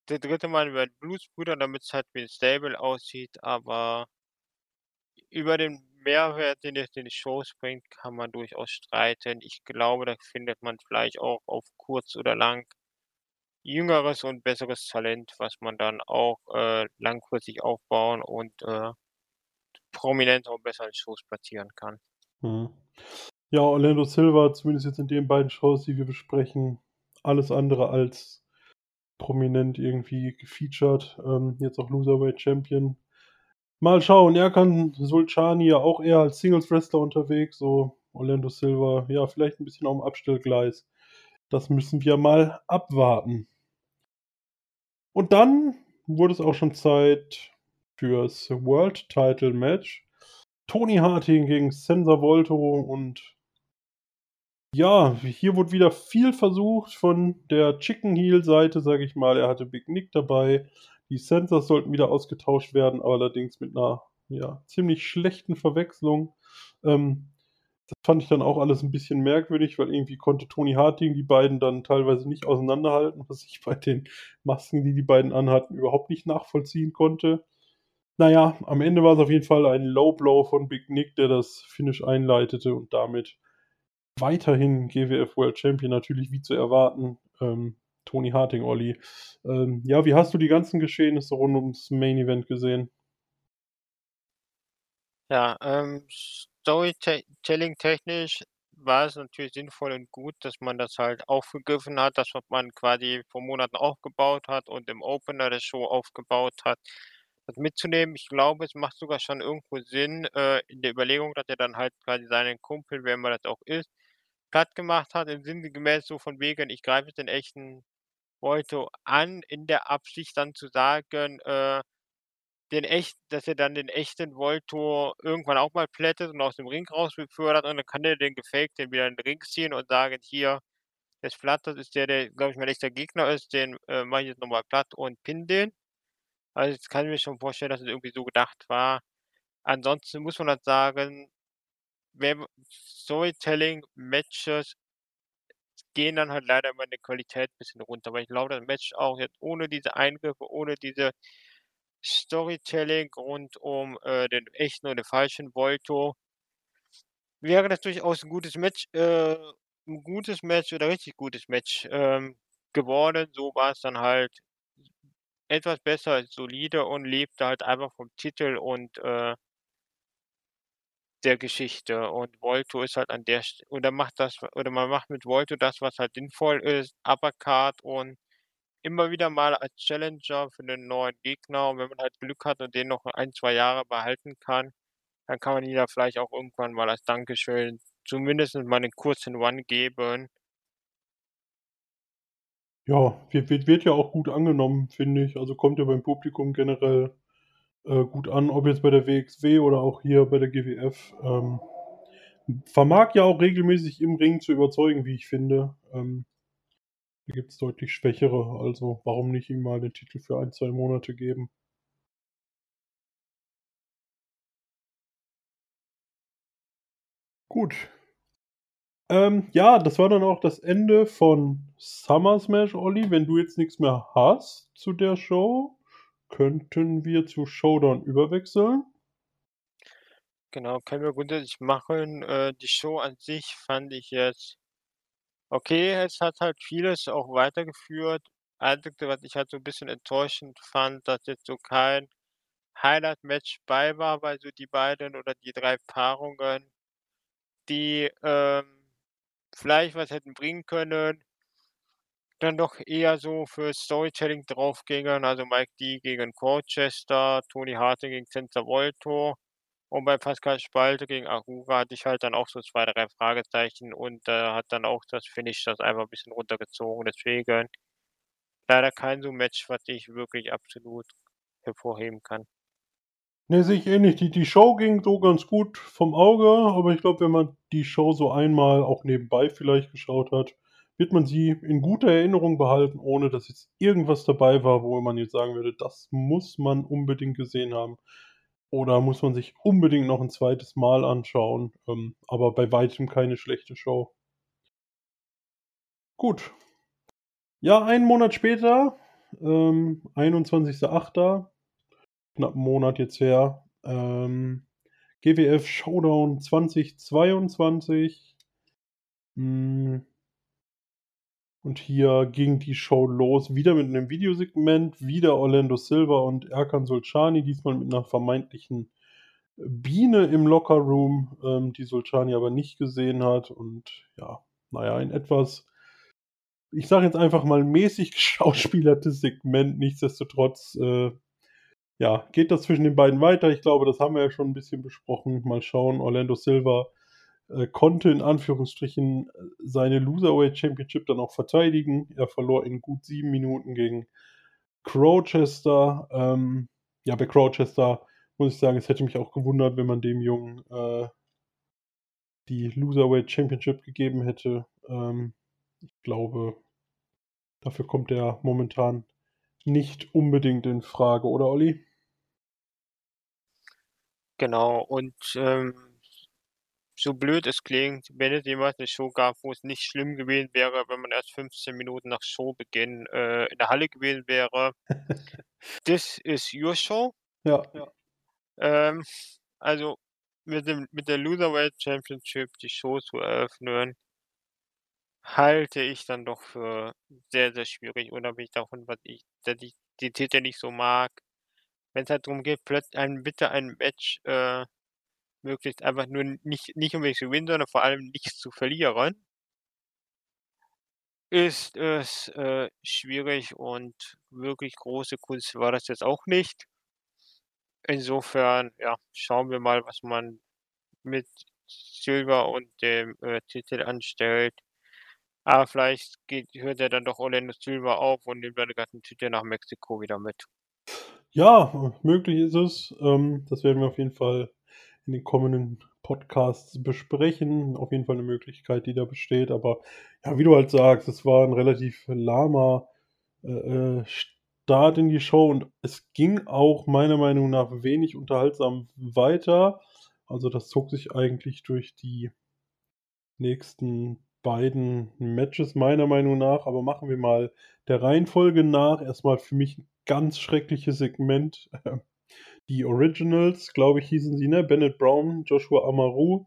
der dritte Mal über Bluesbrüder, damit es halt wie ein Stable aussieht, aber über den Mehrwert, den es in die Shows bringt, kann man durchaus streiten. Ich glaube, da findet man vielleicht auch auf kurz oder lang jüngeres und besseres Talent, was man dann auch äh, langfristig aufbauen und äh, prominent auch besser in Shows platzieren kann.
Mhm. Ja, Orlando Silva, zumindest jetzt in den beiden Shows, die wir besprechen, alles andere als prominent irgendwie gefeatured. Ähm, jetzt auch Loserweight Champion. Mal schauen, er kann Sulchani ja auch eher als Singles-Wrestler unterwegs, so Orlando Silva, ja, vielleicht ein bisschen auf dem Abstellgleis. Das müssen wir mal abwarten. Und dann wurde es auch schon Zeit fürs World Title Match. Tony Harding gegen Senza Volto und ja, hier wurde wieder viel versucht von der Chicken Heel Seite, sage ich mal. Er hatte Big Nick dabei. Die Sensors sollten wieder ausgetauscht werden, allerdings mit einer ja, ziemlich schlechten Verwechslung. Ähm, das fand ich dann auch alles ein bisschen merkwürdig, weil irgendwie konnte Tony Harting die beiden dann teilweise nicht auseinanderhalten, was ich bei den Masken, die die beiden anhatten, überhaupt nicht nachvollziehen konnte. Naja, am Ende war es auf jeden Fall ein Low Blow von Big Nick, der das Finish einleitete und damit weiterhin GWF World Champion, natürlich wie zu erwarten. Ähm, Tony Harting, Olli. Ähm, ja, wie hast du die ganzen Geschehnisse rund ums Main Event gesehen?
Ja, ähm, Storytelling technisch war es natürlich sinnvoll und gut, dass man das halt aufgegriffen hat, das, was man quasi vor Monaten aufgebaut hat und im Opener der Show aufgebaut hat, das mitzunehmen. Ich glaube, es macht sogar schon irgendwo Sinn, äh, in der Überlegung, dass er dann halt quasi seinen Kumpel, wer immer das auch ist, platt gemacht hat, im Sinne gemäß so von wegen, ich greife den echten Volto an, in der Absicht dann zu sagen, äh, den echt, dass er dann den echten Volto irgendwann auch mal plättet und aus dem Ring raus befördert und dann kann er den gefakten wieder in den Ring ziehen und sagen, hier, ist platt, das ist der, der, glaube ich, mein echter Gegner ist, den äh, mache ich jetzt nochmal platt und pin den. Also jetzt kann ich mir schon vorstellen, dass es irgendwie so gedacht war. Ansonsten muss man halt sagen, Storytelling-Matches gehen dann halt leider immer in der Qualität ein bisschen runter, weil ich glaube, das Match auch jetzt ohne diese Eingriffe, ohne diese Storytelling rund um äh, den echten und den falschen Volto wäre das durchaus ein gutes Match, äh, 'n gutes Match oder richtig gutes Match, ähm, geworden. So war es dann halt etwas besser, solide und lebte halt einfach vom Titel und, äh der Geschichte. Und Volto ist halt an der St oder macht das oder man macht mit Volto das, was halt sinnvoll ist, Uppercut und immer wieder mal als Challenger für den neuen Gegner. Und wenn man halt Glück hat und den noch ein 2 Jahre behalten kann, dann kann man ihn ja vielleicht auch irgendwann mal als Dankeschön zumindest mal einen kurzen One geben.
Ja, wird wird ja auch gut angenommen, finde ich. Also, kommt ja beim Publikum generell äh, gut an, ob jetzt bei der WXW oder auch hier bei der GWF. Ähm, vermag ja auch regelmäßig im Ring zu überzeugen, wie ich finde. Ähm, da gibt es deutlich schwächere, also warum nicht ihm mal den Titel für ein, zwei Monate geben? Gut. Ähm, ja, das war dann auch das Ende von Summer Smash, Olli. Wenn du jetzt nichts mehr hast zu der Show, könnten wir zu Showdown überwechseln.
Genau, können wir grundsätzlich machen. Äh, die Show an sich fand ich jetzt okay. Es hat halt vieles auch weitergeführt, Einzige, was ich halt so 'n bisschen enttäuschend fand, dass jetzt so kein Highlight-Match bei war, weil so die beiden oder die 3 Paarungen, die, ähm, vielleicht was hätten bringen können dann doch eher so für Storytelling draufgingen, also Mike D gegen Colchester, Tony Harding gegen Censor Volto und bei Pascal Spalte gegen Arura hatte ich halt dann auch so 2, 3 Fragezeichen und da hat dann auch das Finish das einfach 'n bisschen runtergezogen. Deswegen leider kein so Match, was ich wirklich absolut hervorheben kann.
Ne, sehe ich ähnlich. Die die Show ging so ganz gut vom Auge, aber ich glaube, wenn man die Show so einmal auch nebenbei vielleicht geschaut hat, wird man sie in guter Erinnerung behalten, ohne dass jetzt irgendwas dabei war, wo man jetzt sagen würde, das muss man unbedingt gesehen haben oder muss man sich unbedingt noch 'n zweites Mal anschauen, ähm, aber bei weitem keine schlechte Show. Gut. Ja, einen Monat später, ähm, 21.08., knapp 'n Monat jetzt her, ähm, GWF Showdown 2022. Hm und hier ging die Show los, wieder mit 'nem Videosegment, wieder Orlando Silva und Erkan Solçani, diesmal mit 'ner vermeintlichen Biene im Lockerroom, ähm, die Solçani aber nicht gesehen hat und ja, na ja, ein etwas ich sage jetzt einfach mal mäßig geschauspielertes Segment. Nichtsdestotrotz, äh, ja, geht das zwischen den beiden weiter. Ich glaube, das haben wir ja schon 'n bisschen besprochen. Mal schauen, Orlando Silva, äh, konnte in Anführungsstrichen, äh, seine Loserweight Championship dann auch verteidigen. Er verlor in gut 7 Minuten gegen Crowchester. Ähm, ja, bei Crowchester muss ich sagen, es hätte mich auch gewundert, wenn man dem Jungen, äh die Loserweight Championship gegeben hätte. Ähm, ich glaube dafür kommt er momentan nicht unbedingt infrage, oder Olli?
Genau und, ähm, so blöd es klingt, wenn es jemals 'ne Show gab, wo es nicht schlimm gewesen wäre, wenn man erst 15 Minuten nach Showbeginn, äh, in der Halle gewesen wäre. This is your show.
Ja.
Ja. Ähm, also mit dem mit der Loserweight Championship die Show zu eröffnen halte ich dann doch für sehr, sehr schwierig, unabhängig davon, was ich dass ich die Titel nicht so mag. Wenn's halt drum geht, plötz ein bitte ein Match, äh, möglichst einfach nur nicht nicht unbedingt zu gewinnen, sondern vor allem nichts zu verlieren ist es, äh, schwierig und wirklich große Kunst war das jetzt auch nicht. Insofern, ja, schauen wir mal, was man mit Silva und dem, äh, Titel anstellt. Aber vielleicht geht hört ja dann doch Orlando Silva auf und nimmt seine ganzen Titel nach Mexiko wieder mit.
Ja, möglich ist es. Ähm, das werden wir auf jeden Fall in den kommenden Podcasts besprechen. Auf jeden Fall 'ne Möglichkeit, die da besteht. Aber ja, wie du halt sagst, es war 'n relativ lahmer, äh, äh, Start in die Show und es ging auch meiner Meinung nach wenig unterhaltsam weiter. Also, das zog sich eigentlich durch die nächsten beiden Matches meiner Meinung nach, aber machen wir mal der Reihenfolge nach. Erst mal für mich 'n ganz schreckliches Segment. Die Originals, glaube ich, hießen sie, ne? Bennett Brown, Joshua Amaru,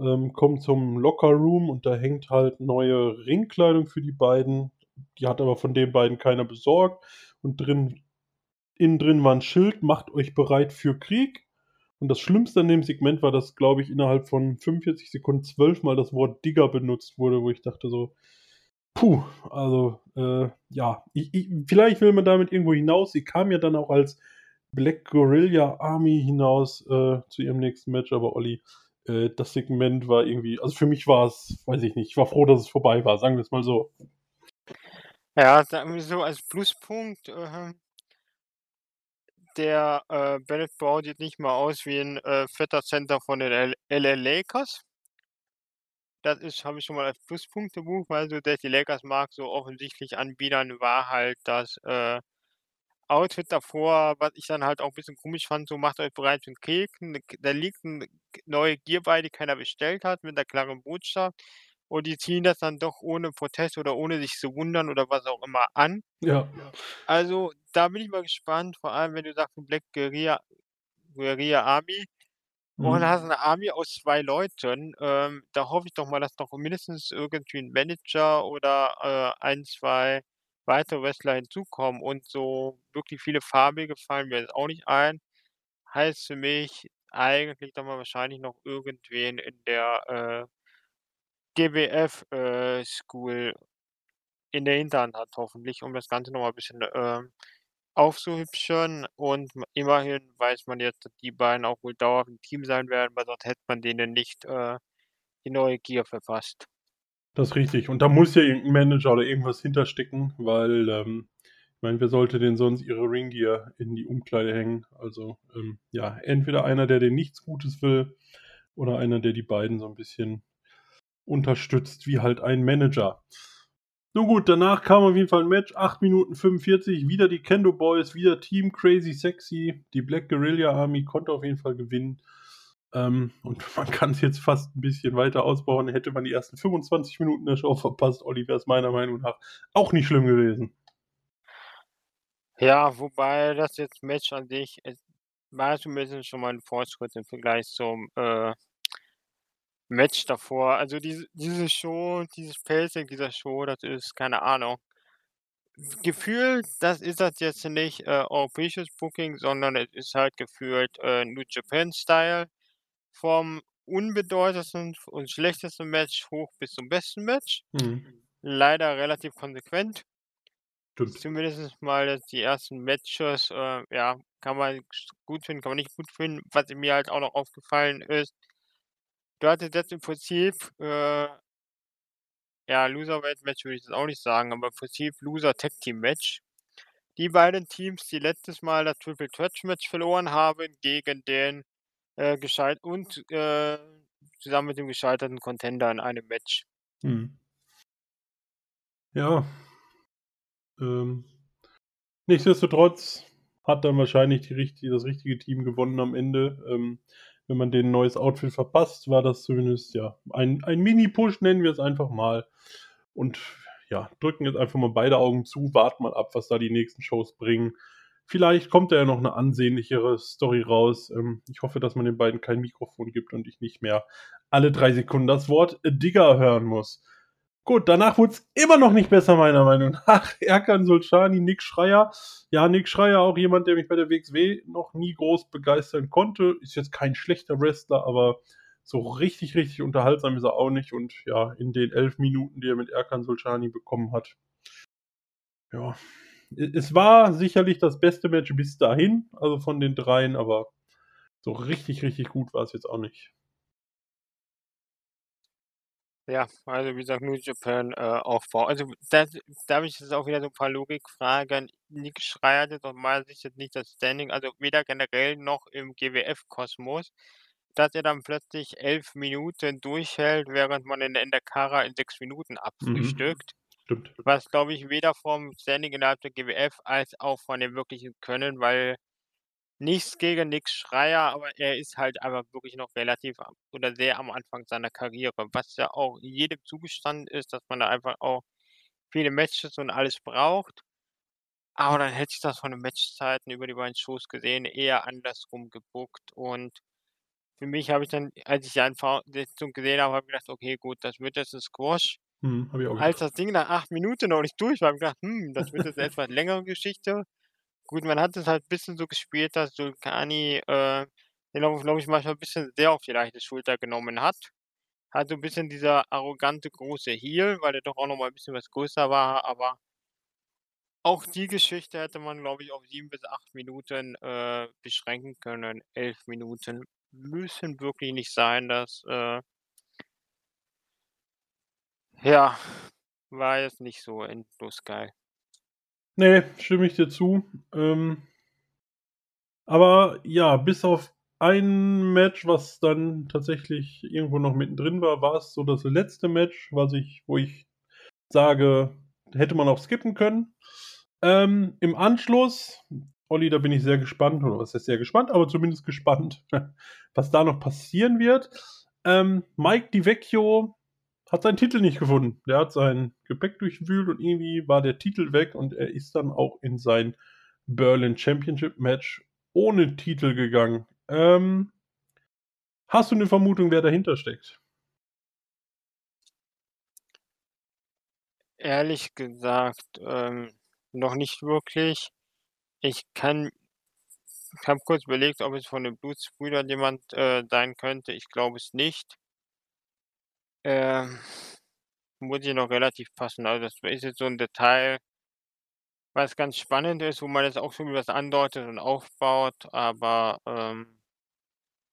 ähm, kommen zum Lockerroom und da hängt halt neue Ringkleidung für die beiden. Die hat aber von den beiden keiner besorgt und drin innen drin war 'n Schild: „Macht euch bereit für Krieg.“ Und das Schlimmste an dem Segment war, dass, glaube ich, innerhalb von 45 Sekunden zwölfmal das Wort Digger benutzt wurde, wo ich dachte so: „Puh“, also, äh, ja, ich ich vielleicht will man damit irgendwo hinaus. Sie kamen ja dann auch als Black Guerilla Army hinaus, äh, zu ihrem nächsten Match, aber Olli, äh, das Segment war irgendwie also, für mich war's weiß ich nicht, ich war froh, dass es vorbei war, sagen wir's mal so.
Ja, sagen wir so als Pluspunkt, ähm der, äh, Bennett Brown sieht nicht mal aus wie 'n, äh, fetter Center von den LA Lakers. Das ist habe ich schon mal als Pluspunkt gebucht, weil so der die Lakers mag so offensichtlich anbiedern, war halt das, äh, Outfit davor, was ich dann halt auch 'n bisschen komisch fand, so: „Macht euch bereit für 'n Krieg.“ 'Ne da liegt K neue Gear bei, die keiner bestellt hat, mit 'ner klaren Botschaft und die ziehen das dann doch ohne Protest oder ohne sich zu wundern oder was auch immer an.
Ja.
Also, da bin ich mal gespannt, vor allem, wenn du sagst, Black Guerilla Guerilla Army und
Mhm.
hast 'ne Army aus 2 Leuten. Ähm, da hoffe ich doch mal, dass doch mindestens irgendwie 'n Manager oder, äh, 1, 2 weitere Wrestler hinzukommen und so wirklich viele farbige fallen mir jetzt auch nicht ein. Heißt für mich eigentlich, dass man wahrscheinlich noch irgendwen in der, äh GWF, äh, School in der Hinterhand hat hoffentlich, um das Ganze noch mal bisschen, ähm, aufzuhübschen und immerhin weiß man jetzt, dass die beiden auch wohl dauerhaft im Team sein werden, weil sonst hätte man denen nicht, äh, die neue Gier verpasst.
Das ist richtig. Und da muss ja irgend 'n Manager oder irgendwas hinterstecken, weil, ähm ich meine, wer sollte denn sonst ihre Ringgear in die Umkleide hängen? Also, ähm, ja, entweder einer, der denen nichts Gutes will oder einer, der die beiden so 'n bisschen unterstützt wie halt ein Manager. Nun gut, danach kam auf jeden Fall 'n Match, 8 Minuten 45, wieder die Kendo Boys, wieder Team Crazy Sexy. Die Black Guerilla Army konnte auf jeden Fall gewinnen. Ähm, und man kann's jetzt fast 'n bisschen weiter ausbauen. Hätte man die ersten 25 Minuten der Show verpasst, Olli, wär's meiner Meinung nach auch nicht schlimm gewesen.
Ja, wobei das jetzt Match an sich es war zumindest schon mal 'n Fortschritt im Vergleich zum, äh Match davor. Also, diese diese Show, dieses Pacing dieser Show, das ist keine Ahnung. Gefühlt, das ist das jetzt nicht, äh, europäisches Booking, sondern es ist halt gefühlt, äh, New Japan Style vom unbedeutendsten und schlechtesten Match hoch bis zum besten Match.
Mhm.
Leider relativ konsequent.
Stimmt.
Zumindest mal die ersten Matches, äh, ja, kann man gut finden, kann man nicht gut finden. Was mir halt auch noch aufgefallen ist du hattest jetzt im Prinzip, äh ja, Loserweight-Match würde ich jetzt auch nicht sagen, aber im Prinzip Loser-Tag-Team-Match. Die beiden Teams, die letztes Mal das Triple-Threat-Match verloren haben gegen den, äh, gescheit und, äh, zusammen mit dem gescheiterten Contender in einem Match.
Mhm. Ja. Ähm, nichtsdestotrotz hat dann wahrscheinlich die richti das richtige Team gewonnen am Ende. Ähm, wenn man denen 'n neues Outfit verpasst, war das zumindest, ja, ein ein Mini-Push, nennen wir es einfach mal. Und ja, drücken jetzt einfach mal beide Augen zu, warten mal ab, was da die nächsten Shows bringen. Vielleicht kommt da ja noch 'ne ansehnlichere Story raus. Ähm, ich hoffe, dass man den beiden kein Mikrofon gibt und ich nicht mehr alle 3 Sekunden das Wort Digger hören muss. Gut, danach wurd's immer noch nicht besser, meiner Meinung nach. Erkan Solschani, Nick Schreier. Ja, Nick Schreier, auch jemand, der mich bei der WXW noch nie groß begeistern konnte. Ist jetzt kein schlechter Wrestler, aber so richtig, richtig unterhaltsam ist er auch nicht. Und ja, in den 11 Minuten, die er mit Erkan Solschani bekommen hat ja, es war sicherlich das beste Match bis dahin, also von den dreien, aber so richtig, richtig gut war's jetzt auch nicht.
Ja, also wie gesagt, New Japan, äh, Aufbau. Also da da habe ich jetzt auch wieder so 'n paar Logikfragen. Nick Schreier hat jetzt aus meiner Sicht jetzt nicht das Standing, also weder generell noch im GWF-Kosmos, dass er dann plötzlich 11 Minuten durchhält, während man den Indakara in 6 Minuten
Mhm. Stimmt.
Was, glaube ich, weder vom Standing innerhalb der GWF als auch von dem wirklichen Können, weil nichts gegen Nick Schreier, aber er ist halt einfach wirklich noch relativ oder sehr am Anfang seiner Karriere, was ja auch jedem zugestanden ist, dass man da einfach auch viele Matches und alles braucht. Aber dann hätte ich das von den Matchzeiten über die beiden Shows gesehen, eher andersrum gebookt. Und für mich habe ich dann, als ich die Sitzung gesehen habe, habe ich gedacht: „Okay, gut, das wird jetzt 'n Squash.“
Auch
Als das Ding nach 8 Minuten noch nicht durch war, habe ich gedacht: „Hm, das wird jetzt 'ne etwas längere Geschichte.“ Gut, man hat es halt bisschen so gespielt, dass Solskjaer, äh, glaube ich, manchmal bisschen sehr auf die leichte Schulter genommen hat. Halt so 'n bisschen dieser arrogante große Heel, weil er doch auch noch mal 'n bisschen was größer war, aber auch die Geschichte hätte man, glaube ich, auf 7 bis 8 Minuten, äh, beschränken können. 11 Minuten müssen wirklich nicht sein, das, äh ja, war jetzt nicht so endlos geil.
Ne, stimme ich dir zu. Ähm aber ja, bis auf ein Match, was dann tatsächlich irgendwo noch mittendrin war, war's so das letzte Match, was ich wo ich sage, hätte man auch skippen können. Ähm, im Anschluss, Olli, da bin ich sehr gespannt oder was heißt sehr gespannt, aber zumindest gespannt, was da noch passieren wird. Ähm, Mike DiVecchio hat seinen Titel nicht gefunden. Der hat sein Gepäck durchwühlt und irgendwie war der Titel weg und er ist dann auch in sein Berlin Championship Match ohne Titel gegangen. Ähm hast du 'ne Vermutung, wer dahinter steckt?
Ehrlich gesagt, ähm, noch nicht wirklich. Ich kann ich habe kurz überlegt, ob es von den Blutsbrüdern jemand, äh, sein könnte. Ich glaube es nicht. Ähm, muss ich noch relativ passen. Also, das ist jetzt so 'n Detail was ganz spannend ist, wo man jetzt auch schon was andeutet und aufbaut, aber, ähm,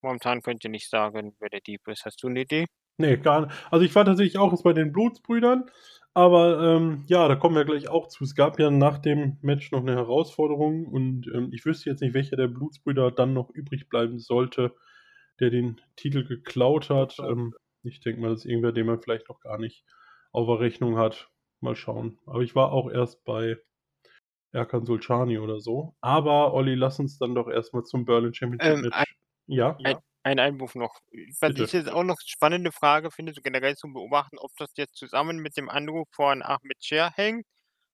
momentan könnt ihr nicht sagen, wer der Dieb ist. Hast du 'ne Idee?
Ne, gar also, ich war tatsächlich auch jetzt bei den Blutsbrüdern, aber, ähm, ja, da kommen wir gleich auch zu. Es gab ja nach dem Match noch 'ne Herausforderung und, ähm, ich wüsste jetzt nicht, welcher der Blutsbrüder dann noch übrig bleiben sollte, der den Titel geklaut hat. Ähm, ich denke mal, das ist irgendwer, den man vielleicht noch gar nicht auf der Rechnung hat. Mal schauen. Aber ich war auch erst bei Erkan Sulcani oder so. Aber Olli, lass uns dann doch erst mal zum Berlin Championship
Ähm, ein
ja?
ein ein Einwurf noch. Was
Bitte.
ich jetzt auch noch spannende Frage finde, so generell zum Beobachten, ob das jetzt zusammen mit dem Anruf von Ahmed Scher hängt,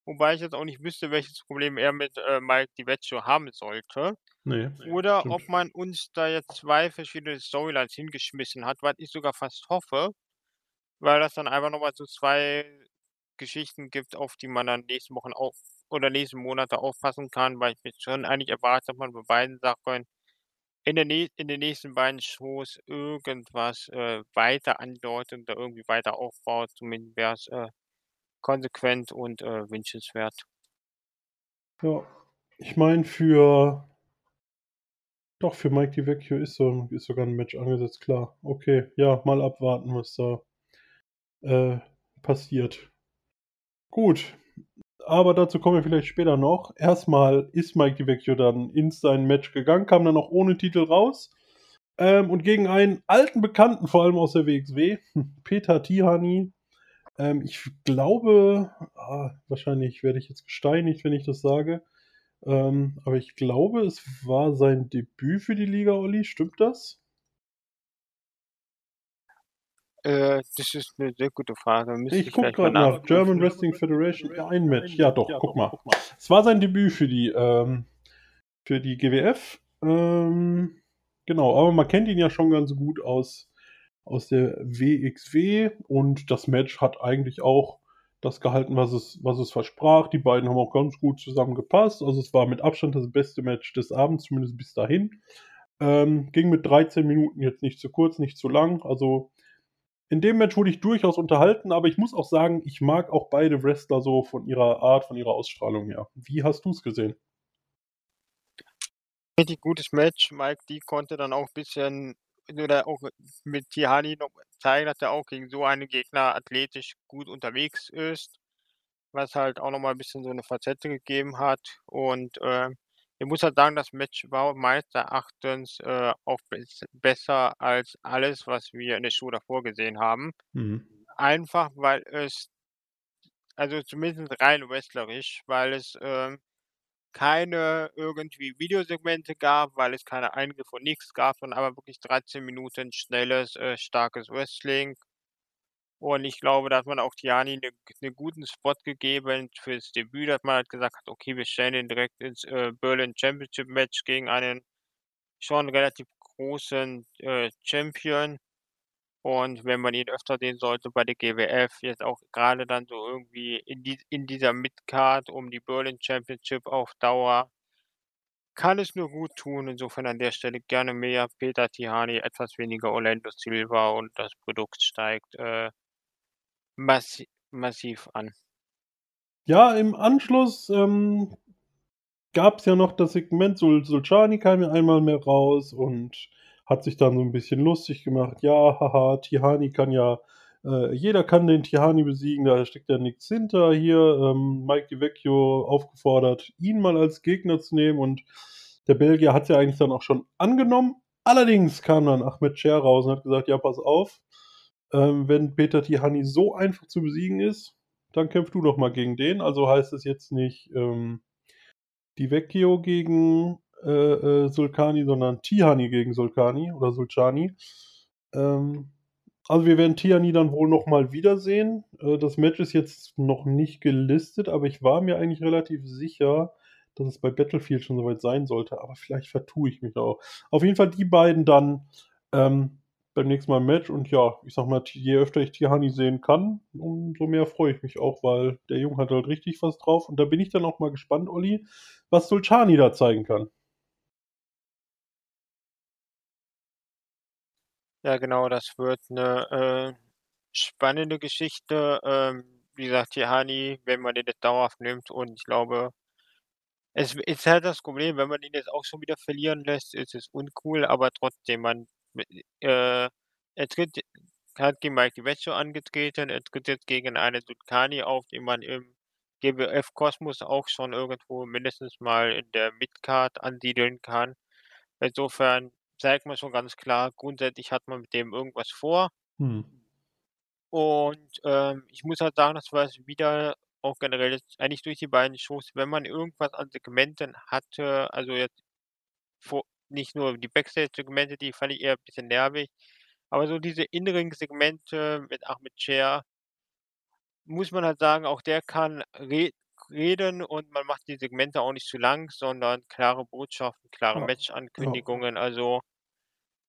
wobei ich jetzt auch nicht wüsste, welches Problem er mit, äh, Mike DiVecchio haben sollte.
Ne,
Oder
stimmt.
ob man uns da jetzt 2 verschiedene Storylines hingeschmissen hat, was ich sogar fast hoffe, weil das dann einfach noch mal so 2 Geschichten gibt, auf die man dann nächsten Wochen auf oder nächsten Monate aufpassen kann, weil ich mir schon eigentlich erwarte, dass man bei beiden Sachen in der nä in den nächsten beiden Shows irgendwas, äh, weiter andeutet oder irgendwie weiter aufbaut. Zumindest wäre es, äh, konsequent und, äh, wünschenswert.
Ja, ich meine für doch, für Mike DiVecchio ist so ist sogar 'n Match angesetzt, klar. Okay, ja, mal abwarten, was da, äh, passiert. Gut, aber dazu kommen wir vielleicht später noch. Erst mal ist Mike DiVecchio dann in sein Match gegangen, kam dann auch ohne Titel raus, ähm, und gegen einen alten Bekannten, vor allem aus der WXW, Peter Tihanyi. Ähm, ich glaube ah, wahrscheinlich werde ich jetzt gesteinigt, wenn ich das sage, ähm, aber ich glaube, es war sein Debüt für die Liga, Olli, stimmt das?
Äh, das ist 'ne sehr gute Frage. Müsste
Ich
ich
gucke
mal
grad nach. German Wrestling Federation, ja, ein Match. Ja doch, guck mal. Es war sein Debüt für die, ähm für die GWF. Ähm, genau, aber man kennt ihn ja schon ganz gut aus aus der WXW und das Match hat eigentlich auch das gehalten, was es was es versprach. Die beiden haben auch ganz gut zusammengepasst. Also, es war mit Abstand das beste Match des Abends, zumindest bis dahin. Ähm, ging mit 13 Minuten jetzt nicht zu kurz, nicht zu lang. Also, in dem Match wurde ich durchaus unterhalten, aber ich muss auch sagen, ich mag auch beide Wrestler so von ihrer Art, von ihrer Ausstrahlung her. Wie hast du's gesehen?
Richtig gutes Match. Mike D konnte dann auch bisschen oder auch mit Tihanyi noch zeigen, dass er auch gegen so einen Gegner athletisch gut unterwegs ist, was halt auch noch mal 'n bisschen so 'ne Facette gegeben hat. Und, äh, ich muss halt sagen, das Match war meines Erachtens, äh, auch bess besser als alles, was wir in der Show davor gesehen haben.
Mhm.
Einfach, weil es also, zumindest rein wrestlerisch, weil es, ähm, keine irgendwie Videosegmente gab, weil es keine Eingriffe und nix gab, sondern aber wirklich 13 Minuten schnelles, äh, starkes Wrestling. Und ich glaube, da hat man auch Tihanyi 'ne 'ne guten Spot gegeben fürs Debüt, dass man halt gesagt hat: „Okay, wir stellen ihn direkt ins, äh, Berlin Championship Match gegen einen schon relativ großen, äh, Champion.“ Und wenn man ihn öfter sehen sollte bei der GWF, jetzt auch grade dann so irgendwie in die in dieser Midcard um die Berlin Championship auf Dauer kann es nur gut tun. Insofern an der Stelle gerne mehr Peter Tihanyi, etwas weniger Orlando Silva und das Produkt steigt, äh massi massiv an.
Ja, im Anschluss, ähm, gab's ja noch das Segment, Sul Sulcani kam ja einmal mehr raus und hat sich dann so 'n bisschen lustig gemacht. Ja, haha, Tihanyi kann ja äh, jeder kann den Tihanyi besiegen, da steckt ja nix hinter hier. Ähm, Mike DiVecchio aufgefordert, ihn mal als Gegner zu nehmen und der Belgier hat's ja eigentlich dann auch schon angenommen. Allerdings kam dann Ahmed Scher raus und hat gesagt: „Ja, pass auf, ähm, wenn Peter Tihanyi so einfach zu besiegen ist, dann kämpf du doch mal gegen den.“ Also, heißt es jetzt nicht, ähm, DiVecchio gegen, äh, äh, Sulcani, sondern Tihanyi gegen Sulcani oder Sulcani. Ähm, also, wir werden Tihanyi dann wohl noch mal wiedersehen. Äh, das Match ist jetzt noch nicht gelistet, aber ich war mir eigentlich relativ sicher, dass es bei Battlefield schon so weit sein sollte, aber vielleicht vertue ich mich auch. Auf jeden Fall die beiden dann, ähm, beim nächsten Mal ein Match. Und ja, ich sag mal, je öfter ich Tihani sehen kann, umso mehr freue ich mich auch, weil der Junge hat halt richtig was drauf. Und da bin ich dann auch mal gespannt, Olli, was Sultani da zeigen kann.
Ja, genau, das wird eine äh, spannende Geschichte. Ähm, wie gesagt, Tihani, wenn man den jetzt dauerhaft nimmt und ich glaube, es ist halt das Problem, wenn man ihn jetzt auch schon wieder verlieren lässt, ist es uncool, aber trotzdem, man äh, er tritt hat gegen Mike DiVecchio angetreten, er tritt jetzt gegen einen Sultani auf, den man im GWF-Kosmos auch schon irgendwo mindestens mal in der Midcard ansiedeln kann. Insofern zeigt man schon ganz klar, grundsätzlich hat man mit dem irgendwas vor.
Hm.
Und, ähm, ich muss halt sagen, das war jetzt wieder auch generell eigentlich durch die beiden Shows, wenn man irgendwas an Segmenten hatte, also jetzt vor nicht nur die Backstage-Segmente, die fand ich eher ein bisschen nervig, aber so diese inneren Segmente mit Ahmed Cher muss man halt sagen, auch der kann reden und man macht die Segmente auch nicht zu lang, sondern klare Botschaften, klare
Ja, ja.
Match-Ankündigungen. Also,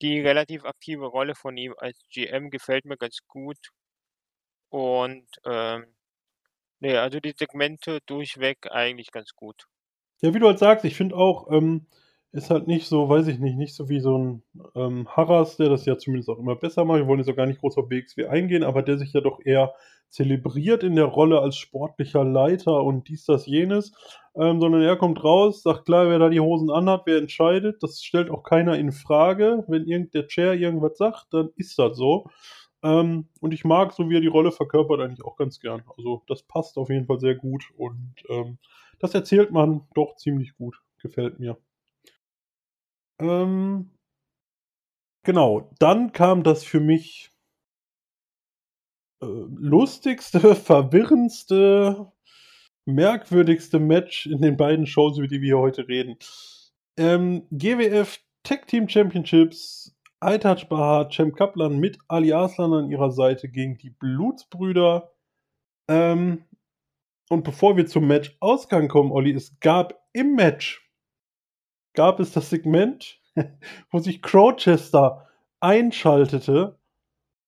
die relativ aktive Rolle von ihm als GM gefällt mir ganz gut. Und, ähm, ne, also die Segmente durchweg eigentlich ganz gut.
Ja, wie du halt sagst, ich finde auch, ähm, ist halt nicht so, weiß ich nicht, nicht so wie so ein ähm, Harras, der das ja zumindest auch immer besser macht. Wir wollen jetzt auch gar nicht groß auf BXW eingehen, aber der sich ja doch eher zelebriert in der Rolle als sportlicher Leiter und dies, das, jenes, ähm, sondern er kommt raus, sagt klar, wer da die Hosen anhat, wer entscheidet. Das stellt auch keiner in Frage. Wenn irgend der Chair irgendwas sagt, dann ist das so. Ähm, und ich mag, so wie er die Rolle verkörpert, eigentlich auch ganz gern. Also das passt auf jeden Fall sehr gut und ähm, das erzählt man doch ziemlich gut. Gefällt mir. Ähm, genau, dann kam das für mich äh, lustigste, verwirrendste, merkwürdigste Match in den beiden Shows, über die wir heute reden. Ähm, GWF Tag Team Championships, Aitaj Bahar, Cem Kaplan mit Ali Arslan an ihrer Seite gegen die Blutsbrüder. Ähm, und bevor wir zum Match-Ausgang kommen, Olli, es gab im Match gab es das Segment, wo sich Crowchester einschaltete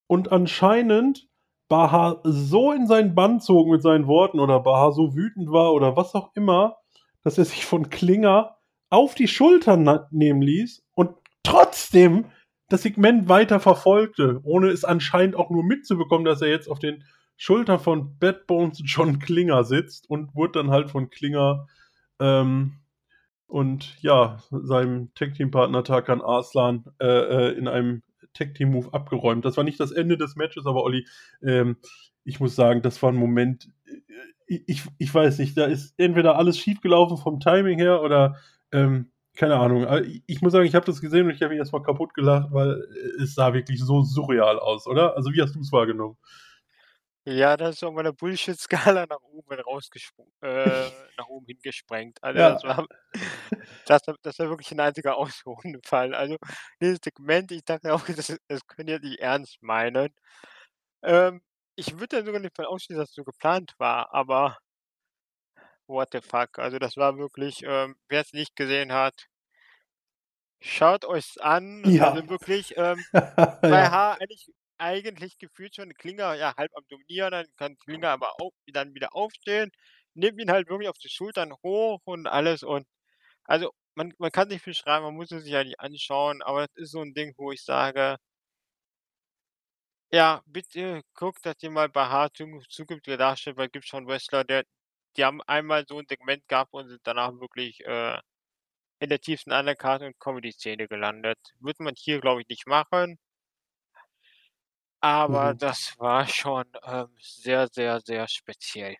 und anscheinend Baha so in seinen Bann zog mit seinen Worten oder Baha so wütend war oder was auch immer, dass er sich von Klinger auf die Schultern nehmen ließ und trotzdem das Segment weiter verfolgte, ohne es anscheinend auch nur mitzubekommen, dass er jetzt auf den Schultern von Bad Bones John Klinger sitzt und wurde dann halt von Klinger ähm, und ja, seinem Tag-Team-Partner Tarkan Arslan äh, äh, in einem Tag-Team-Move abgeräumt. Das war nicht das Ende des Matches, aber Olli, ähm, ich muss sagen, das war ein Moment, äh, ich, ich weiß nicht, da ist entweder alles schiefgelaufen vom Timing her oder ähm, keine Ahnung. Ich muss sagen, ich habe das gesehen und ich habe mich erstmal kaputt gelacht, weil es sah wirklich so surreal aus, oder? Also wie hast du es wahrgenommen?
Ja, das ist auf meiner Bullshit-Skala nach oben rausgesprungen, äh, nach oben hingesprengt. Also
Ja.
das war das war das war wirklich ein einziger Ausnahmefall. Also, dieses Segment, ich dachte auch, das das könnt ihr nicht ernst meinen. Ähm, ich würde dann sogar nicht von ausschließen, dass es so geplant war, aber what the fuck? Also, das war wirklich, ähm wer es nicht gesehen hat schaut euch's an.
Ja.
Also wirklich, ähm, bei
ja.
H eigentlich eigentlich gefühlt schon Klinger ja halb am Dominieren, dann kann Klinger aber auch dann wieder aufstehen, nimmt ihn halt wirklich auf die Schultern hoch und alles und also, man man kann nicht beschreiben, man muss es sich ja nicht anschauen, aber das ist so 'n Ding, wo ich sage ja, bitte guckt, dass ihr mal bei H zu zukünftige darstellt, weil gibt schon Wrestler, der die haben einmal so 'n Segment gehabt und sind danach wirklich, äh, in der tiefsten Undercard und Comedy-Szene gelandet. Würde man hier, glaube ich, nicht machen. Aber
Mhm.
das war schon, ähm, sehr, sehr, sehr speziell.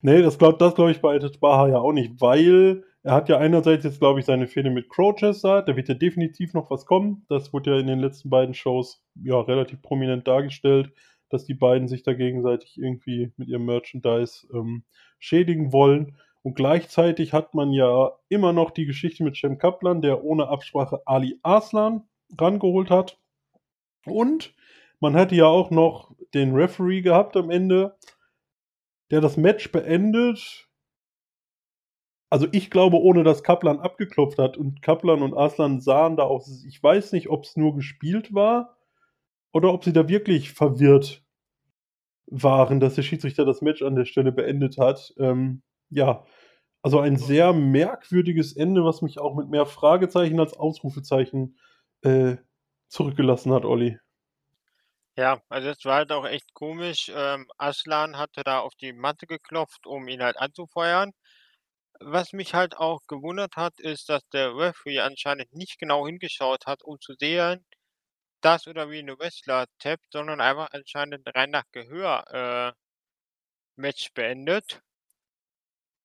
Ne, das glaubt das glaube ich bei Baha ja auch nicht, weil er hat ja einerseits jetzt, glaube ich, seine Fehde mit Crowchester, da wird ja definitiv noch was kommen. Das wurde ja in den letzten beiden Shows, ja, relativ prominent dargestellt, dass die beiden sich da gegenseitig irgendwie mit ihrem Merchandise, ähm, schädigen wollen. Und gleichzeitig hat man ja immer noch die Geschichte mit Cem Kaplan, der ohne Absprache Ali Arslan rangeholt hat. Und man hatte ja auch noch den Referee gehabt am Ende, der das Match beendet. Also, ich glaube, ohne dass Kaplan abgeklopft hat und Kaplan und Arslan sahen da auch ich weiß nicht, ob's nur gespielt war oder ob sie da wirklich verwirrt waren, dass der Schiedsrichter das Match an der Stelle beendet hat. Ähm, ja, also ein sehr merkwürdiges Ende, was mich auch mit mehr Fragezeichen als Ausrufezeichen äh, zurückgelassen hat, Olli.
Ja, also es war halt auch echt komisch. Ähm, Aslan hatte da auf die Matte geklopft, um ihn halt anzufeuern. Was mich halt auch gewundert hat, ist, dass der Referee anscheinend nicht genau hingeschaut hat, um zu sehen, dass oder wie eine Wrestler tappt, sondern einfach anscheinend rein nach Gehör äh, Match beendet.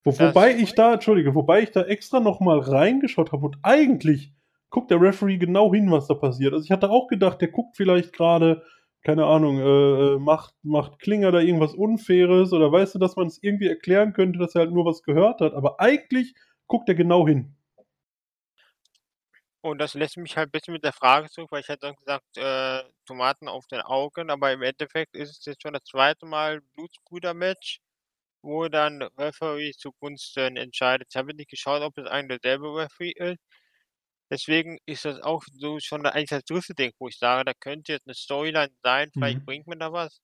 Wo,
Das-
wobei ich da, entschuldige, wobei ich da extra nochmal reingeschaut habe und eigentlich guckt der Referee genau hin, was da passiert. Also ich hatte auch gedacht, der guckt vielleicht gerade, keine Ahnung, äh, äh, macht, macht Klinger da irgendwas Unfaires oder weißt du, dass man es irgendwie erklären könnte, dass er halt nur was gehört hat. Aber eigentlich guckt er genau hin.
Und das lässt mich halt ein bisschen mit der Frage zurück, weil ich hätte dann gesagt, äh, Tomaten auf den Augen, aber im Endeffekt ist es jetzt schon das zweite Mal Blutsbrüder-Match, wo dann Referee zugunsten entscheidet. Ich habe nicht geschaut, ob es eigentlich derselbe Referee ist. Deswegen ist das auch so schon eigentlich das dritte Ding, wo ich sage, da könnte jetzt eine Storyline sein, vielleicht
Mhm.
bringt man da was.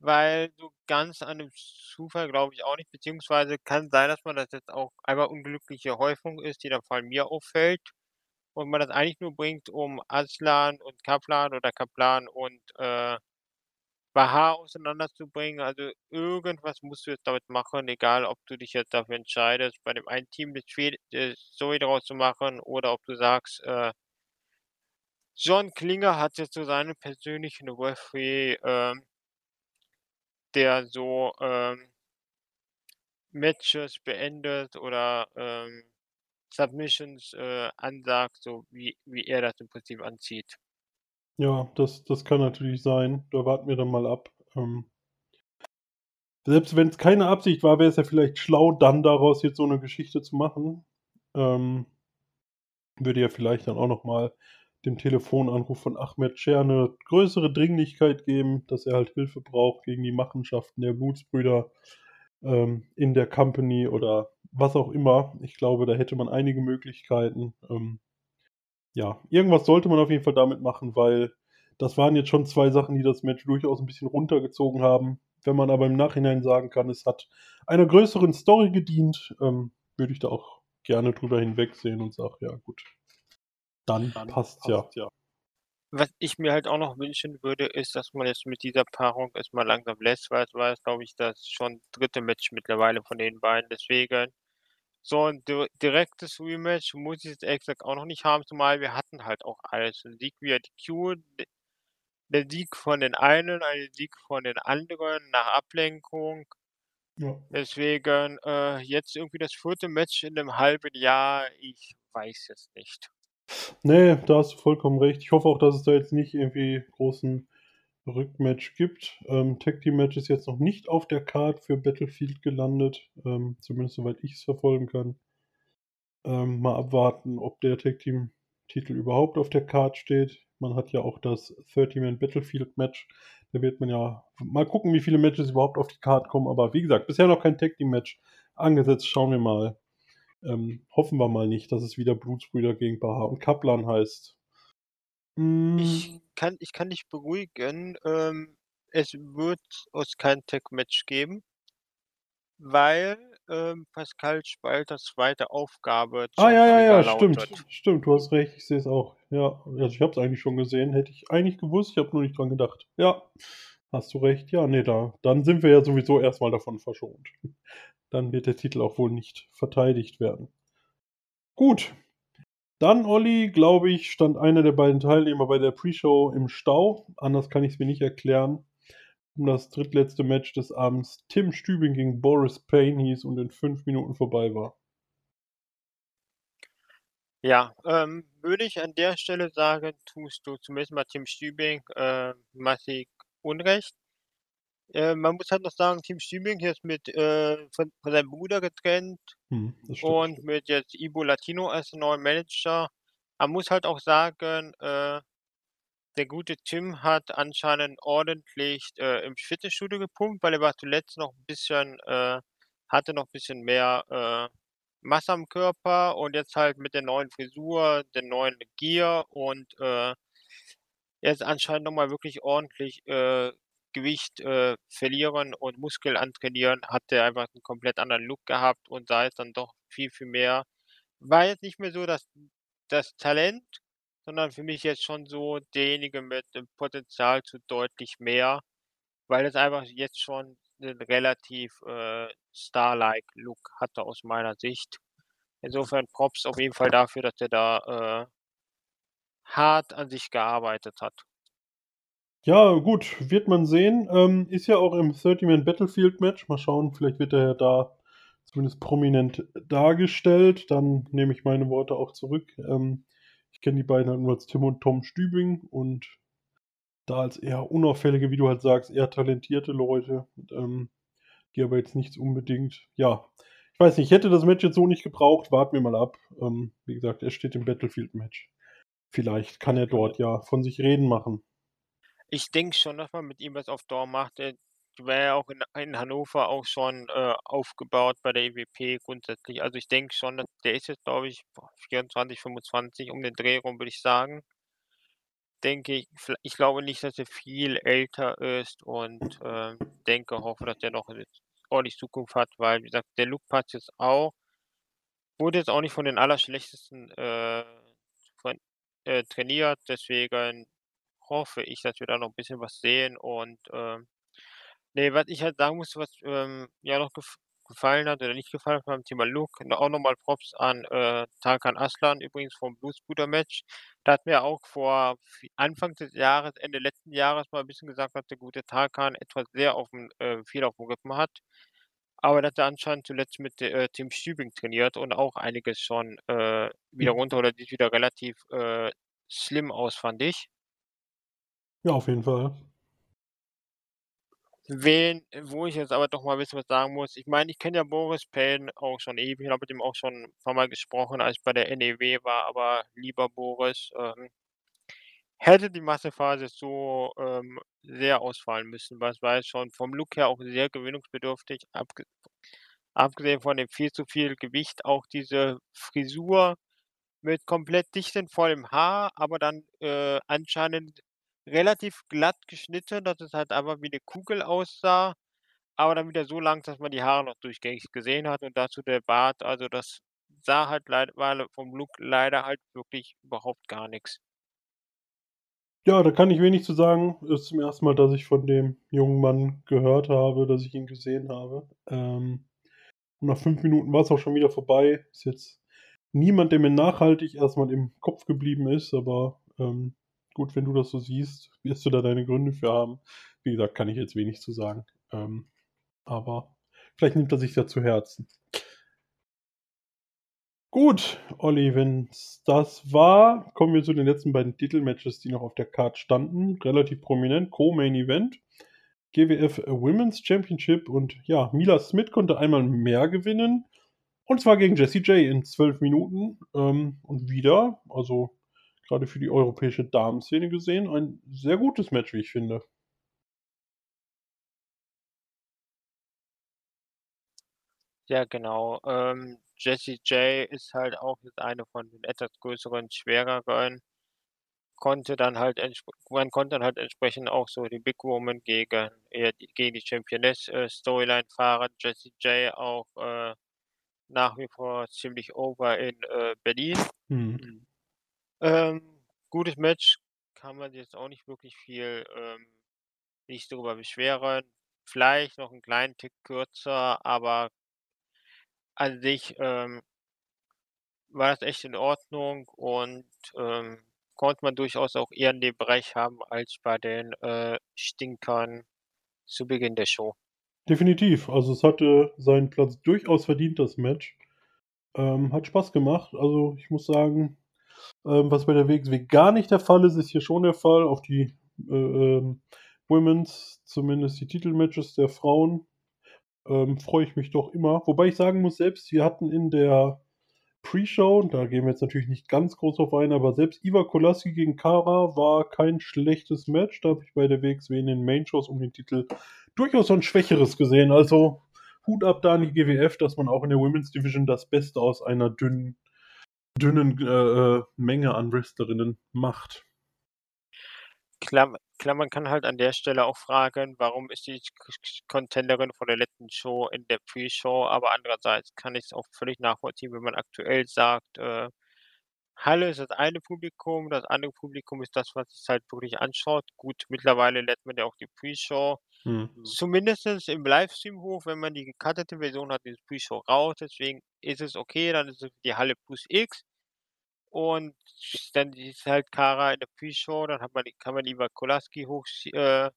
Weil so ganz an dem Zufall glaube ich auch nicht, beziehungsweise kann sein, dass man das jetzt auch einmal unglückliche Häufung ist, die dann vor allem mir auffällt und man das eigentlich nur bringt, um Aslan und Kaplan oder Kaplan und äh, Bahar auseinanderzubringen. Also irgendwas musst du jetzt damit machen, egal ob du dich jetzt dafür entscheidest, bei dem einen Team Fe- äh, Story daraus zu machen oder ob du sagst, äh, John Klinger hat jetzt so seinen persönlichen Referee, ähm, der so ähm, Matches beendet oder ähm, Submissions äh, ansagt, so wie, wie er das im Prinzip anzieht.
Ja, das, das kann natürlich sein. Da warten wir dann mal ab. Ähm, selbst wenn es keine Absicht war, wäre es ja vielleicht schlau, dann daraus jetzt so eine Geschichte zu machen. Ähm, würde ja vielleicht dann auch nochmal dem Telefonanruf von Ahmed Scher eine größere Dringlichkeit geben, dass er halt Hilfe braucht gegen die Machenschaften der Blutsbrüder ähm, in der Company oder was auch immer. Ich glaube, da hätte man einige Möglichkeiten. Ähm, ja, irgendwas sollte man auf jeden Fall damit machen, weil das waren jetzt schon zwei Sachen, die das Match durchaus ein bisschen runtergezogen haben. Wenn man aber im Nachhinein sagen kann, es hat einer größeren Story gedient, ähm, würde ich da auch gerne drüber hinwegsehen und sage, ja gut, dann, passt ja.
Was ich mir halt auch noch wünschen würde, ist, dass man jetzt mit dieser Paarung erstmal langsam lässt, weil es war jetzt, glaube ich, das schon dritte Match mittlerweile von den beiden. Deswegen so ein di direktes Rematch muss ich jetzt ehrlich gesagt auch noch nicht haben, zumal wir hatten halt auch alles. Ein Sieg via DQ, d der Sieg von den einen, ein Sieg von den anderen nach Ablenkung.
Ja.
Deswegen äh, jetzt irgendwie das vierte Match in einem halben Jahr, ich weiß es nicht.
Nee, da hast du vollkommen recht. Ich hoffe auch, dass es da jetzt nicht irgendwie großen Rückmatch gibt. Ähm, Tag Team Match ist jetzt noch nicht auf der Card für Battlefield gelandet, ähm, zumindest soweit ich es verfolgen kann. Ähm, mal abwarten, ob der Tag Team Titel überhaupt auf der Card steht. Man hat ja auch das 30-Man Battlefield Match. Da wird man ja mal gucken, wie viele Matches überhaupt auf die Card kommen. Aber wie gesagt, bisher noch kein Tag Team Match angesetzt. Schauen wir mal. Ähm, hoffen wir mal nicht, dass es wieder Blutsbrüder gegen Baha und Kaplan heißt.
Ich kann ich kann dich beruhigen, ähm, es wird es kein Tag-Match geben, weil, ähm, Pascal Spalters zweite Aufgabe
ah, ja, ja, ja, stimmt. Stimmt, du hast recht. Ich sehe es auch. Ja, also ich habe es eigentlich schon gesehen. Hätte ich eigentlich gewusst. Ich habe nur nicht dran gedacht. Ja, hast du recht. Ja, nee, da, dann sind wir ja sowieso erstmal davon verschont. Dann wird der Titel auch wohl nicht verteidigt werden. Gut. Dann, Olli, glaube ich, stand einer der beiden Teilnehmer bei der Pre-Show im Stau. Anders kann ich es mir nicht erklären. Um das drittletzte Match des Abends Tim Stübing gegen Boris Payne hieß und in fünf Minuten vorbei war.
Ja, ähm, würde ich an der Stelle sagen, tust du zumindest mal Tim Stübing äh, massig Unrecht. Äh, man muss halt noch sagen, Tim Stübing hier ist mit äh, von, von seinem Bruder getrennt
Hm,
und mit jetzt Ibo Latino als neuen Manager. Man muss halt auch sagen, äh, der gute Tim hat anscheinend ordentlich äh, im Fitnessstudio gepumpt, weil er war zuletzt noch ein bisschen, äh, hatte noch ein bisschen mehr Masse am Körper und jetzt halt mit der neuen Frisur, der neuen Gier und äh, jetzt anscheinend nochmal wirklich ordentlich äh, Gewicht äh, verlieren und Muskel antrainieren, hat er einfach einen komplett anderen Look gehabt und sah jetzt dann doch viel, viel mehr. War jetzt nicht mehr so das, das Talent, sondern für mich jetzt schon so derjenige mit dem Potenzial zu deutlich mehr, weil es einfach jetzt schon einen relativ äh, Star-like Look hatte aus meiner Sicht. Insofern Props auf jeden Fall dafür, dass er da äh, hart an sich gearbeitet hat.
Ja, gut, wird man sehen. Ähm, ist ja auch im 30-Man Battlefield Match. Mal schauen, vielleicht wird er ja da zumindest prominent dargestellt. Dann nehme ich meine Worte auch zurück. Ähm, ich kenne die beiden halt nur als Tim und Tom Stübing und da als eher unauffällige, wie du halt sagst, eher talentierte Leute, ähm, die aber jetzt nichts unbedingt, ja, ich weiß nicht, ich hätte das Match jetzt so nicht gebraucht, warten wir mal ab. Ähm, wie gesagt, er steht im Battlefield-Match. Vielleicht kann er dort ja von sich reden machen.
Ich denke schon, dass man mit ihm was auf Dauer macht. Er war ja auch in, in Hannover auch schon äh, aufgebaut bei der EWP grundsätzlich. Also ich denke schon, dass der ist jetzt, glaube ich, 24, 25 um den Dreh rum, würde ich sagen. Denke ich, ich glaube nicht, dass er viel älter ist und äh, denke, hoffe, dass er noch eine ordentlich Zukunft hat, weil, wie gesagt, der Look passt jetzt auch. Wurde jetzt auch nicht von den allerschlechtesten äh, äh, trainiert, deswegen hoffe ich, dass wir da noch ein bisschen was sehen und, ähm ne, was ich halt sagen muss, was, ähm, ja noch gef gefallen hat oder nicht gefallen hat beim Thema Look, auch nochmal Props an, äh, Tarkan Aslan übrigens vom Bluesbrüder Match. Da hat mir auch vor Anfang des Jahres, Ende letzten Jahres mal ein bisschen gesagt, dass der gute Tarkan etwas sehr aufm äh, viel aufm Rippen hat. Aber dass er anscheinend zuletzt mit, äh, Tim Stübing trainiert und auch einiges schon, äh, wieder
Mhm.
runter oder sieht wieder relativ, äh, slim aus, fand ich.
Ja, auf jeden Fall.
Wen wo ich jetzt aber doch mal ein bisschen was sagen muss, ich meine, ich kenne ja Boris Payne auch schon ewig und habe mit ihm auch schon 'n paarmal gesprochen, als ich bei der NEW war, aber lieber Boris, ähm hätte die Massephase so, ähm, sehr ausfallen müssen, es war schon vom Look her auch sehr gewöhnungsbedürftig, abge abgesehen von dem viel zu viel Gewicht, auch diese Frisur mit komplett dichtem, vollem Haar, aber dann, äh, anscheinend relativ glatt geschnitten, dass es halt einfach wie 'ne Kugel aussah, aber dann wieder so lang, dass man die Haare noch durchgängig gesehen hat und dazu der Bart. Also, das sah halt leid war vom Look leider halt wirklich überhaupt gar nix.
Ja, da kann ich wenig zu sagen. Ist zum ersten Mal, dass ich von dem jungen Mann gehört habe, dass ich ihn gesehen habe. Ähm, und nach 5 Minuten war's auch schon wieder vorbei. Ist jetzt niemand, der mir nachhaltig erst mal im Kopf geblieben ist, aber, ähm, gut, wenn du das so siehst, wirst du da deine Gründe für haben. Wie gesagt, kann ich jetzt wenig zu sagen. Ähm, aber vielleicht nimmt er sich ja zu Herzen. Gut, Olli, wenn's das war, kommen wir zu den letzten beiden Titelmatches, die noch auf der Card standen. Relativ prominent, Co-Main Event. GWF Women's Championship und ja, Mila Smith konnte einmal mehr gewinnen. Und zwar gegen Jessie J in 12 Minuten. Ähm, und wieder, also gerade für die europäische Damenszene gesehen, ein sehr gutes Match, wie ich finde.
Ja, genau. Ähm, Jessie J ist halt auch jetzt eine von den etwas größeren, schwereren. Konnte dann halt man konnte dann halt entsprechend auch so die Big Woman gegen eher die gegen die Championess, äh, Storyline fahren. Jessie J auch, äh, nach wie vor ziemlich over in, äh, Berlin.
Mhm.
Ähm, gutes Match, kann man jetzt auch nicht wirklich viel, ähm nicht darüber beschweren. Vielleicht noch 'n kleinen Tick kürzer, aber an sich, ähm war das echt in Ordnung und, ähm, konnte man durchaus auch eher in dem Bereich haben als bei den, äh, Stinkern zu Beginn der Show.
Definitiv. Also, es hatte seinen Platz durchaus verdient, das Match. Ähm, hat Spaß gemacht. Also, ich muss sagen, ähm, was bei der WXW gar nicht der Fall ist, ist hier schon der Fall. Auf die, äh, ähm, Women's, zumindest die Titelmatches der Frauen, ähm, freue ich mich doch immer. Wobei ich sagen muss, selbst wir hatten in der Pre-Show, da gehen wir jetzt natürlich nicht ganz groß drauf ein, aber selbst Iva Kolaski gegen Kara war kein schlechtes Match. Da habe ich bei der WXW in den Main-Shows um den Titel durchaus so 'n schwächeres gesehen. Also, Hut ab da an die GWF, dass man auch in der Women's Division das Beste aus einer dünnen dünnen, äh, äh, Menge an Wrestlerinnen macht.
Klar klar, man kann halt an der Stelle auch fragen, warum ist die Contenderin von der letzten Show in der Pre-Show, aber andererseits kann ich's auch völlig nachvollziehen, wenn man aktuell sagt, äh, Halle ist das eine Publikum, das andere Publikum ist das, was sich's halt wirklich anschaut. Gut, mittlerweile lädt man ja auch die Pre-Show
Mhm.
zumindestens im Livestream hoch, wenn man die gecuttete Version hat, ist Pre-Show raus, deswegen ist es okay, dann ist es die Halle plus X. Und dann ist halt Kara in der Pre-Show, dann man kann man Iva Kolaski hoch äh,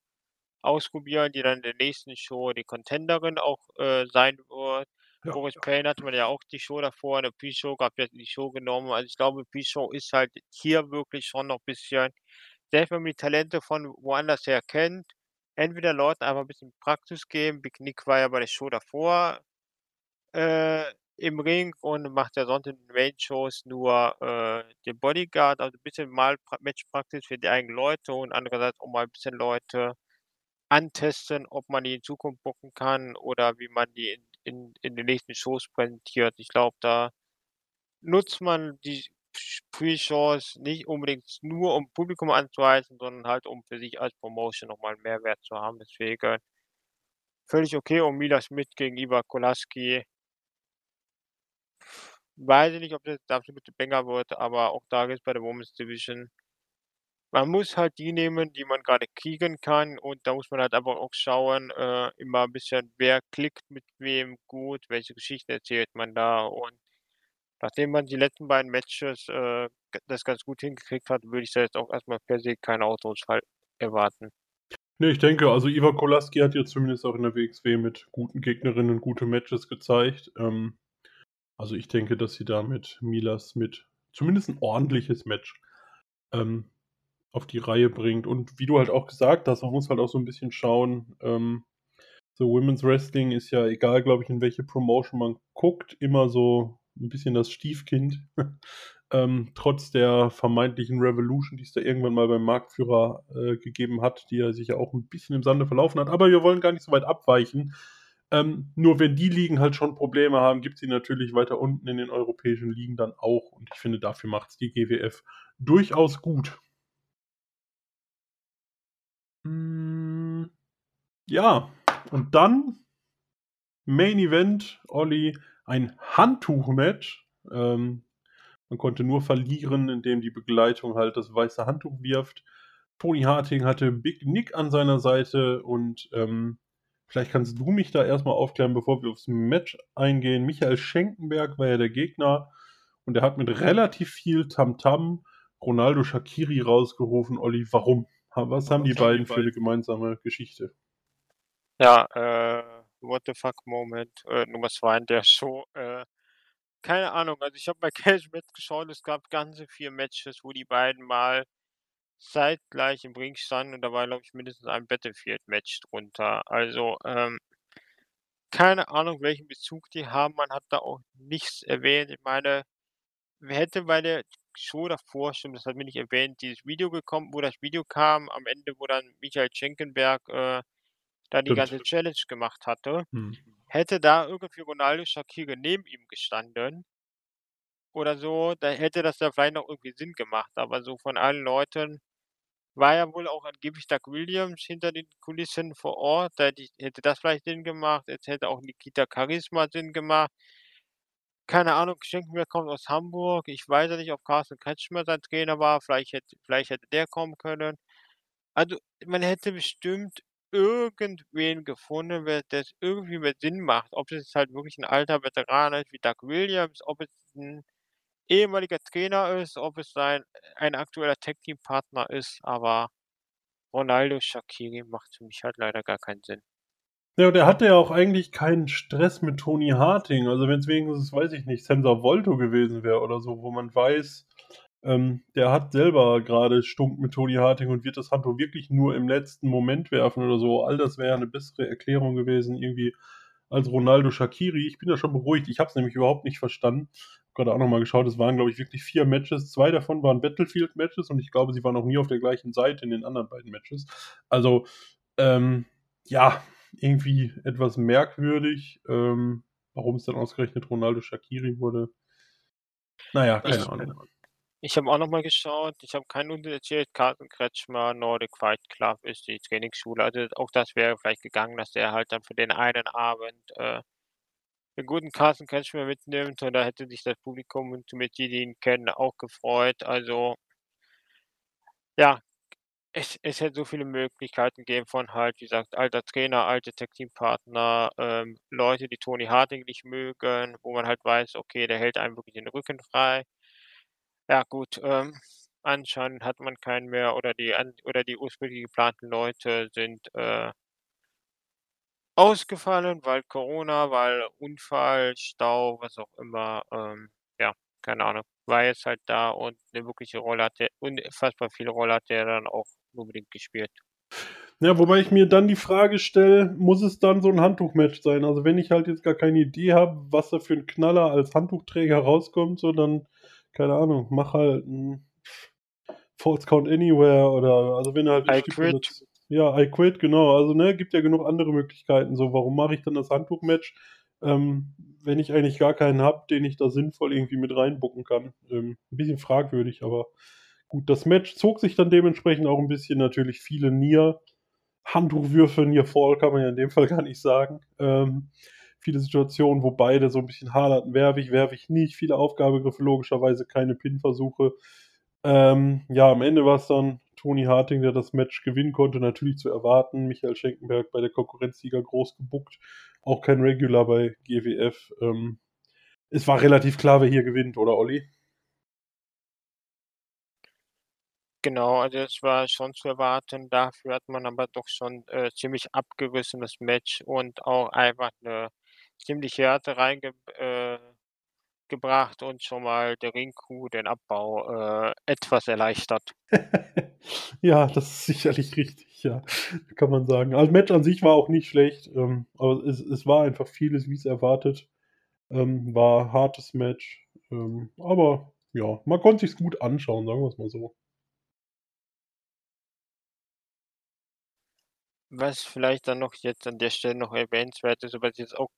ausprobieren, die dann in der nächsten Show die Contenderin auch, äh, sein wird.
Ja.
Boris Payne hatte man ja auch die Show davor, in der Pre-Show gab ja die Show genommen. Also, ich glaube, Pre-Show ist halt hier wirklich schon noch bisschen selbst wenn man die Talente von woanders her kennt, entweder Leuten einfach 'n bisschen Praxis geben. Big Nick war ja bei der Show davor, äh, im Ring und macht ja sonst in den Main-Shows nur, äh, den Bodyguard, also, bisschen mal pra Matchpraxis für die eigenen Leute und andererseits auch mal 'n bisschen Leute antesten, ob man die in Zukunft booken kann oder wie man die in in in den nächsten Shows präsentiert. Ich glaube, da nutzt man die Pre-Shows nicht unbedingt nur, um Publikum anzuheizen, sondern halt, um für sich als Promotion noch mal 'n Mehrwert zu haben. Deswegen völlig okay und Mila Smith gegen Iva Kolaski. Weiß ich nicht, ob das der absolute Banger wird, aber auch da geht's bei der Women's Division man muss halt die nehmen, die man grade kriegen kann. Und da muss man halt einfach auch schauen, äh, immer 'n bisschen, wer klickt mit wem gut, welche Geschichten erzählt man da. Und nachdem man die letzten beiden Matches, äh, das ganz gut hingekriegt hat, würde ich da jetzt auch erst mal per se keinen Ausfall erwarten.
Ne, ich denke, also, Iva Kolaski hat jetzt zumindest auch in der WXW mit guten Gegnerinnen gute Matches gezeigt. Ähm, also, ich denke, dass sie da mit Mila Smith zumindest 'n ordentliches Match, ähm, auf die Reihe bringt. Und wie du halt auch gesagt hast, man muss halt auch so 'n bisschen schauen, ähm, so Women's Wrestling ist ja egal, glaube ich, in welche Promotion man guckt, immer so 'n bisschen das Stiefkind, ähm, trotz der vermeintlichen Revolution, die es da irgendwann mal beim Marktführer, äh, gegeben hat, die ja sich ja auch 'n bisschen im Sande verlaufen hat. Aber wir wollen gar nicht so weit abweichen. Ähm, nur wenn die Ligen halt schon Probleme haben, gibt's sie natürlich weiter unten in den europäischen Ligen dann auch und ich finde, dafür macht's die GWF durchaus gut. Hm, ja, und dann Main Event, Olli, ein Handtuch-Match. Ähm, man konnte nur verlieren, indem die Begleitung halt das weiße Handtuch wirft. Tony Harting hatte Big Nick an seiner Seite und, ähm, vielleicht kannst du mich da erst mal aufklären, bevor wir aufs Match eingehen. Michael Schenkenberg war ja der Gegner und der hat mit relativ viel Tamtam Ronaldo Shaqiri rausgerufen. Olli, warum? Was haben die beiden für 'ne gemeinsame Geschichte?
Ja, äh, What the fuck Moment, äh, Nummer 2 in der Show. Äh, keine Ahnung, also, ich habe bei Cage mitgeschaut, es gab ganze 4 Matches, wo die beiden mal zeitgleich im Ring standen und da war, glaube ich, mindestens ein Battlefield-Match drunter. Also, ähm keine Ahnung, welchen Bezug die haben. Man hat da auch nichts erwähnt. Ich meine, wer hätte bei der Show davor stimmt, das hatten wir nicht erwähnt, dieses Video gekommen wo das Video kam am Ende, wo dann Michael Schenkenberg, äh, da die ganze. Challenge gemacht hatte.
Mhm.
Hätte da irgendwie Ronaldo Shaqiri neben ihm gestanden oder so, da hätte das ja vielleicht noch irgendwie Sinn gemacht, aber so von allen Leuten war ja wohl auch angeblich Doug Williams hinter den Kulissen vor Ort. Da hätte das vielleicht Sinn gemacht. Jetzt hätte auch Nikita Charisma Sinn gemacht. Keine Ahnung, Schenkenberg kommt aus Hamburg. Ich weiß ja nicht, ob Carsten Kretschmer sein Trainer war. Vielleicht hätte vielleicht hätte der kommen können. Also, man hätte bestimmt irgendwen gefunden, wer das irgendwie mehr Sinn macht. Ob jetzt halt wirklich 'n alter Veteran ist wie Doug Williams, ob es 'n ehemaliger Trainer ist, ob es ein ein aktueller Tag-Team-Partner ist, aber Ronaldo Shaqiri macht für mich halt leider gar keinen Sinn.
Ja, und er hatte ja auch eigentlich keinen Stress mit Tony Harting. Also, wenn's wenigstens, weiß ich nicht, Sensor Volto gewesen wäre oder so, wo man weiß, ähm, der hat selber grade Stunk mit Tony Harting und wird das Handtuch wirklich nur im letzten Moment werfen oder so. All das wäre ja 'ne bessere Erklärung gewesen irgendwie als Ronaldo Shaqiri. Ich bin da schon beruhigt. Ich habe es nämlich überhaupt nicht verstanden. Habe grade auch noch mal geschaut, es waren, glaube ich, wirklich 4 Matches. 2 davon waren Battlefield-Matches und ich glaube, sie waren auch nie auf der gleichen Seite in den anderen beiden Matches. Also, ähm, ja, irgendwie etwas merkwürdig, ähm, warum's dann ausgerechnet Ronaldo Shaqiri wurde. Na ja, keine
Ich
Ahnung.
Ich habe auch noch mal geschaut. Ich habe keinen Unterschied erzählt. Carsten Kretschmer, Nordic Fight Club ist die Trainingsschule. Also, auch das wäre vielleicht gegangen, dass der halt dann für den einen Abend, äh, den guten Kretschmer mitnimmt und da hätte sich das Publikum und somit die, die ihn kennen, auch gefreut. Also ja, es es hätte so viele Möglichkeiten gegeben von halt, wie gesagt, alter Trainer, alte Tag-Team-Partner, ähm, Leute, die Tony Harding nicht mögen, wo man halt weiß, okay, der hält einem wirklich den Rücken frei. Ja gut, ähm, anscheinend hat man keinen mehr oder die an oder die ursprünglich geplanten Leute sind, äh ausgefallen, weil Corona, weil Unfall, Stau, was auch immer. Ähm, ja, keine Ahnung. War jetzt halt da und 'ne wirkliche Rolle hat der unfassbar viele Rolle hat der dann auch unbedingt gespielt.
Ja, wobei ich mir dann die Frage stelle, muss es dann so 'n Handtuchmatch sein? Also, wenn ich halt jetzt gar keine Idee habe, was da für 'n Knaller als Handtuchträger rauskommt, so dann, keine Ahnung, mach halt 'n Falls Count Anywhere oder also, wenn du halt
I Quit.
ja, I Quit, genau. Also, ne, gibt ja genug andere Möglichkeiten. So, warum mache ich dann das Handtuchmatch, ähm, wenn ich eigentlich gar keinen habe, den ich da sinnvoll irgendwie mit reinbooken kann? Ähm, 'n bisschen fragwürdig, aber gut. Das Match zog sich dann dementsprechend auch 'n bisschen natürlich viele Near Handtuchwürfe, Near Fall kann man ja in dem Fall gar nicht sagen. Ähm, viele Situationen, wo beide so 'n bisschen haderten: „Werfe ich, werfe ich nicht?“ Viele Aufgabegriffe, logischerweise keine Pin-Versuche. Ähm, ja, am Ende war's dann Tony Harding, der das Match gewinnen konnte, natürlich zu erwarten. Michael Schenkenberg bei der Konkurrenzsieger groß gebookt, auch kein Regular bei GWF. Ähm, es war relativ klar, wer hier gewinnt, oder Olli?
Genau, also, das war schon zu erwarten. Dafür hat man aber doch schon, äh, ziemlich abgerissenes Match und auch einfach 'ne ziemliche Härte reinge äh, und schon mal der Ring-Crew den Abbau, äh, etwas erleichtert.
Ja, das ist sicherlich richtig, ja, kann man sagen. Also, Match an sich war auch nicht schlecht, ähm, aber es es war einfach vieles wie's erwartet. Ähm, war hartes Match, ähm, aber ja, man konnte sich's gut anschauen, sagen wir's mal so.
Was vielleicht dann noch jetzt an der Stelle noch erwähnenswert ist, was ich jetzt auch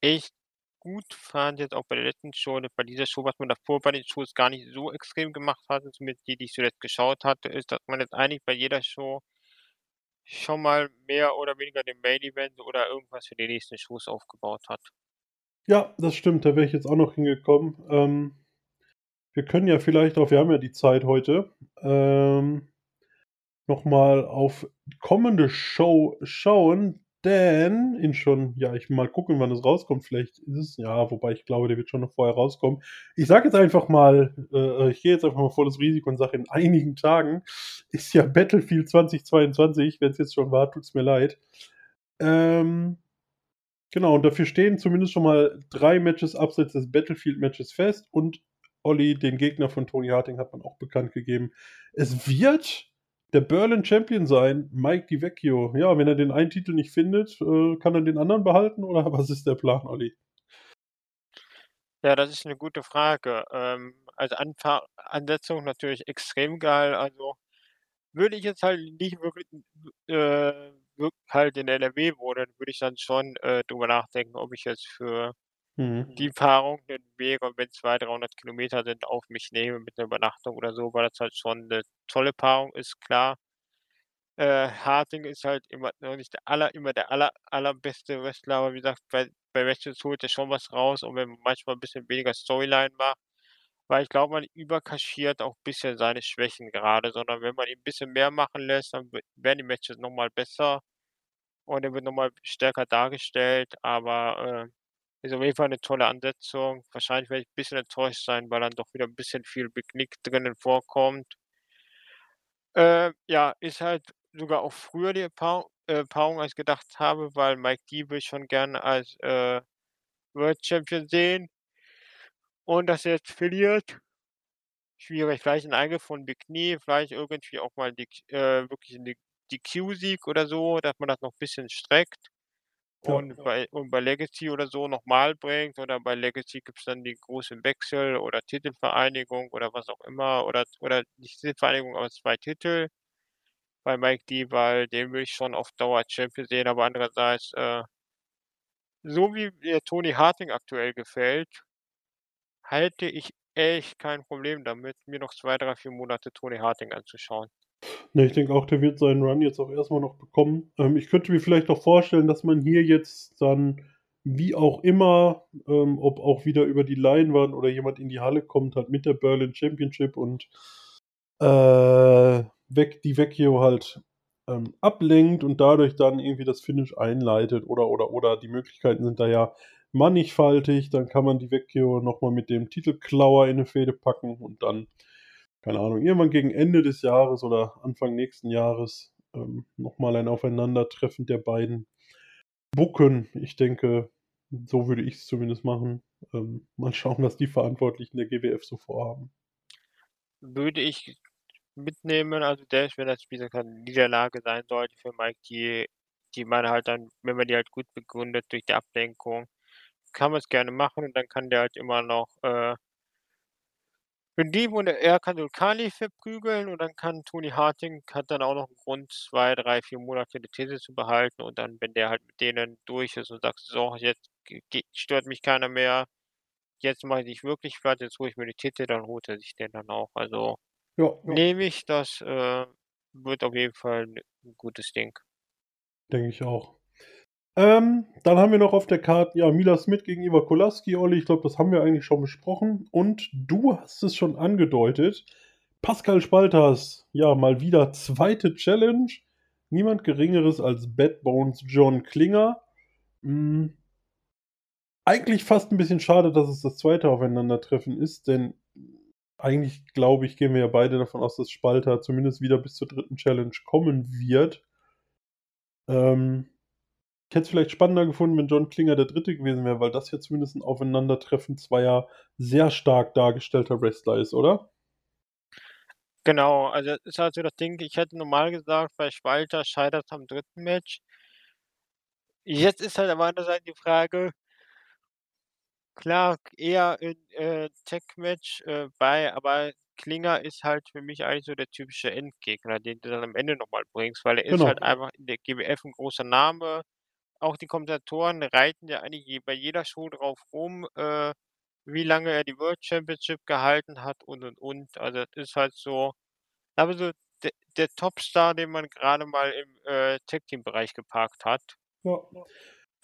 echt gut fand, jetzt auch bei der letzten Show bei dieser Show, was man davor bei den Shows gar nicht so extrem gemacht hatte, zumindest die, die ich zuletzt geschaut hatte, ist, dass man jetzt eigentlich bei jeder Show schon mal mehr oder weniger den Main Event oder irgendwas für die nächsten Shows aufgebaut hat.
Ja, das stimmt, da wäre ich jetzt auch noch hingekommen. Ähm, wir können ja vielleicht auch wir haben ja die Zeit heute, ähm, noch mal auf kommende Show schauen, denn in schon ja, ich mal gucken, wann es rauskommt. Vielleicht ist es ja, wobei ich glaube, der wird schon noch vorher rauskommen. Ich sage jetzt einfach mal äh, äh, ich gehe jetzt einfach mal volles Risiko und sage, in einigen Tagen ist ja Battlefield 2022. Wenn's jetzt schon war, tut's mir leid. Ähm, genau, und dafür stehen zumindest schon mal 3 Matches abseits des Battlefield-Matches fest und Olli, den Gegner von Tony Harding, hat man auch bekannt gegeben. Es wird der Berlin Champion sein, Mike DiVecchio. Ja, wenn er den einen Titel nicht findet, äh, kann er den anderen behalten oder was ist der Plan, Olli?
Ja, das ist 'ne gute Frage. Ähm, also, Anfa Ansetzung natürlich extrem geil. Also, würde ich jetzt halt nicht wirklich, äh, wirk halt in NRW wohnen, würde ich dann schon, äh, drüber nachdenken, ob ich jetzt für
Mhm.
die Paarung den Weg, und wenn's 200, 300 Kilometer sind, auf mich nehme mit 'ner Übernachtung oder so, weil das halt schon 'ne tolle Paarung ist, klar. Äh, Harding ist halt immer noch nicht der aller immer der aller allerbeste Wrestler, aber wie gesagt, bei bei Matches holt er schon was raus und wenn man manchmal 'n bisschen weniger Storyline macht weil ich glaube, man überkaschiert auch bisschen seine Schwächen gerade, sondern wenn man ihn 'n bisschen mehr machen lässt, dann we werden die Matches noch mal besser und er wird noch mal stärker dargestellt, aber, äh, ist auf jeden Fall 'ne tolle Ansetzung. Wahrscheinlich werde ich bisschen enttäuscht sein, weil dann doch wieder 'n bisschen viel Big Nick drinnen vorkommt. Äh, ja, ist halt sogar auch früher die Paarung äh, als ich gedacht habe, weil Mike D ich schon gerne als, äh, World Champion sehen. Und dass er jetzt verliert schwierig. Vielleicht 'n Eingriff von Big Knee, vielleicht irgendwie auch mal die äh, wirklich 'n D DQ-Sieg oder so, dass man das noch bisschen streckt Und bei und bei Legacy oder so noch mal bringt oder bei Legacy gibt's dann den großen Wechsel oder Titelvereinigung oder was auch immer oder oder nicht Titelvereinigung, aber 2 Titel bei Mike D, weil den will ich schon auf Dauer Champion sehen, aber andererseits, äh so wie mir Tony Harding aktuell gefällt halte ich echt kein Problem damit, mir noch 2, 3, 4 Monate Tony Harting anzuschauen.
Ne, ich denke auch, der wird seinen Run jetzt auch erst mal noch bekommen. Ähm, ich könnte mir vielleicht auch vorstellen, dass man hier jetzt dann, wie auch immer, ähm, ob auch wieder über die Leinwand oder jemand in die Halle kommt, halt mit der Berlin Championship und äh, weg, die Vecchio halt ähm, ablenkt und dadurch dann irgendwie das Finish einleitet oder oder oder die Möglichkeiten sind da ja mannigfaltig. Dann kann man die Vecchio nochmal mit dem Titelklauer in eine Fehde packen und dann, keine Ahnung, irgendwann gegen Ende des Jahres oder Anfang nächsten Jahres ähm, nochmal ein Aufeinandertreffen der beiden bucken. Ich denke, so würde ich es zumindest machen. Ähm, mal schauen, was die Verantwortlichen der GWF so vorhaben.
Würde ich mitnehmen, also selbst wenn das Spiel keine Niederlage sein sollte für Mike, die, die man halt dann, wenn man die halt gut begründet durch die Ablenkung, kann man es gerne machen und dann kann der halt immer noch äh, Bendim und er kann Kali verprügeln und dann kann Tony Harting hat dann auch noch einen Grund, zwei, drei, vier Monate die These zu behalten und dann, wenn der halt mit denen durch ist und sagt, so, jetzt stört mich keiner mehr, jetzt mache ich dich wirklich platt, jetzt hole ich mir die Titel, dann holt er sich den dann auch. Also
Ja, ja,
nehme ich, das äh, wird auf jeden Fall ein gutes Ding.
denke ich auch. Ähm, dann haben wir noch auf der Karte, ja, Mila Smith gegen Iva Kolaski, Olli. Ich glaube, das haben wir eigentlich schon besprochen. Und du hast es schon angedeutet. Pascal Spalters, ja, mal wieder zweite Challenge. Niemand Geringeres als Bad Bones John Klinger. Hm, eigentlich fast ein bisschen schade, dass es das zweite Aufeinandertreffen ist, denn eigentlich, glaube ich, gehen wir ja beide davon aus, dass Spalter zumindest wieder bis zur dritten Challenge kommen wird. Ähm, ich hätte es vielleicht spannender gefunden, wenn John Klinger der Dritte gewesen wäre, weil das ja zumindest ein Aufeinandertreffen zweier sehr stark dargestellter Wrestler ist, oder?
Genau, also das ist halt so das Ding, ich hätte normal gesagt, bei Spalter scheitert am dritten Match. Jetzt ist halt aber andererseits die Frage, klar, eher in äh, Tech-Match äh, bei, aber Klinger ist halt für mich eigentlich so der typische Endgegner, den du dann am Ende nochmal bringst, weil er ist
Genau.
halt einfach in der GWF ein großer Name. Auch die Kommentatoren reiten ja eigentlich bei jeder Show drauf rum, äh, wie lange er die World Championship gehalten hat und und und. Also das ist halt so, aber so der, der Topstar, den man gerade mal im äh, Tag-Team-Bereich geparkt hat.
Ja.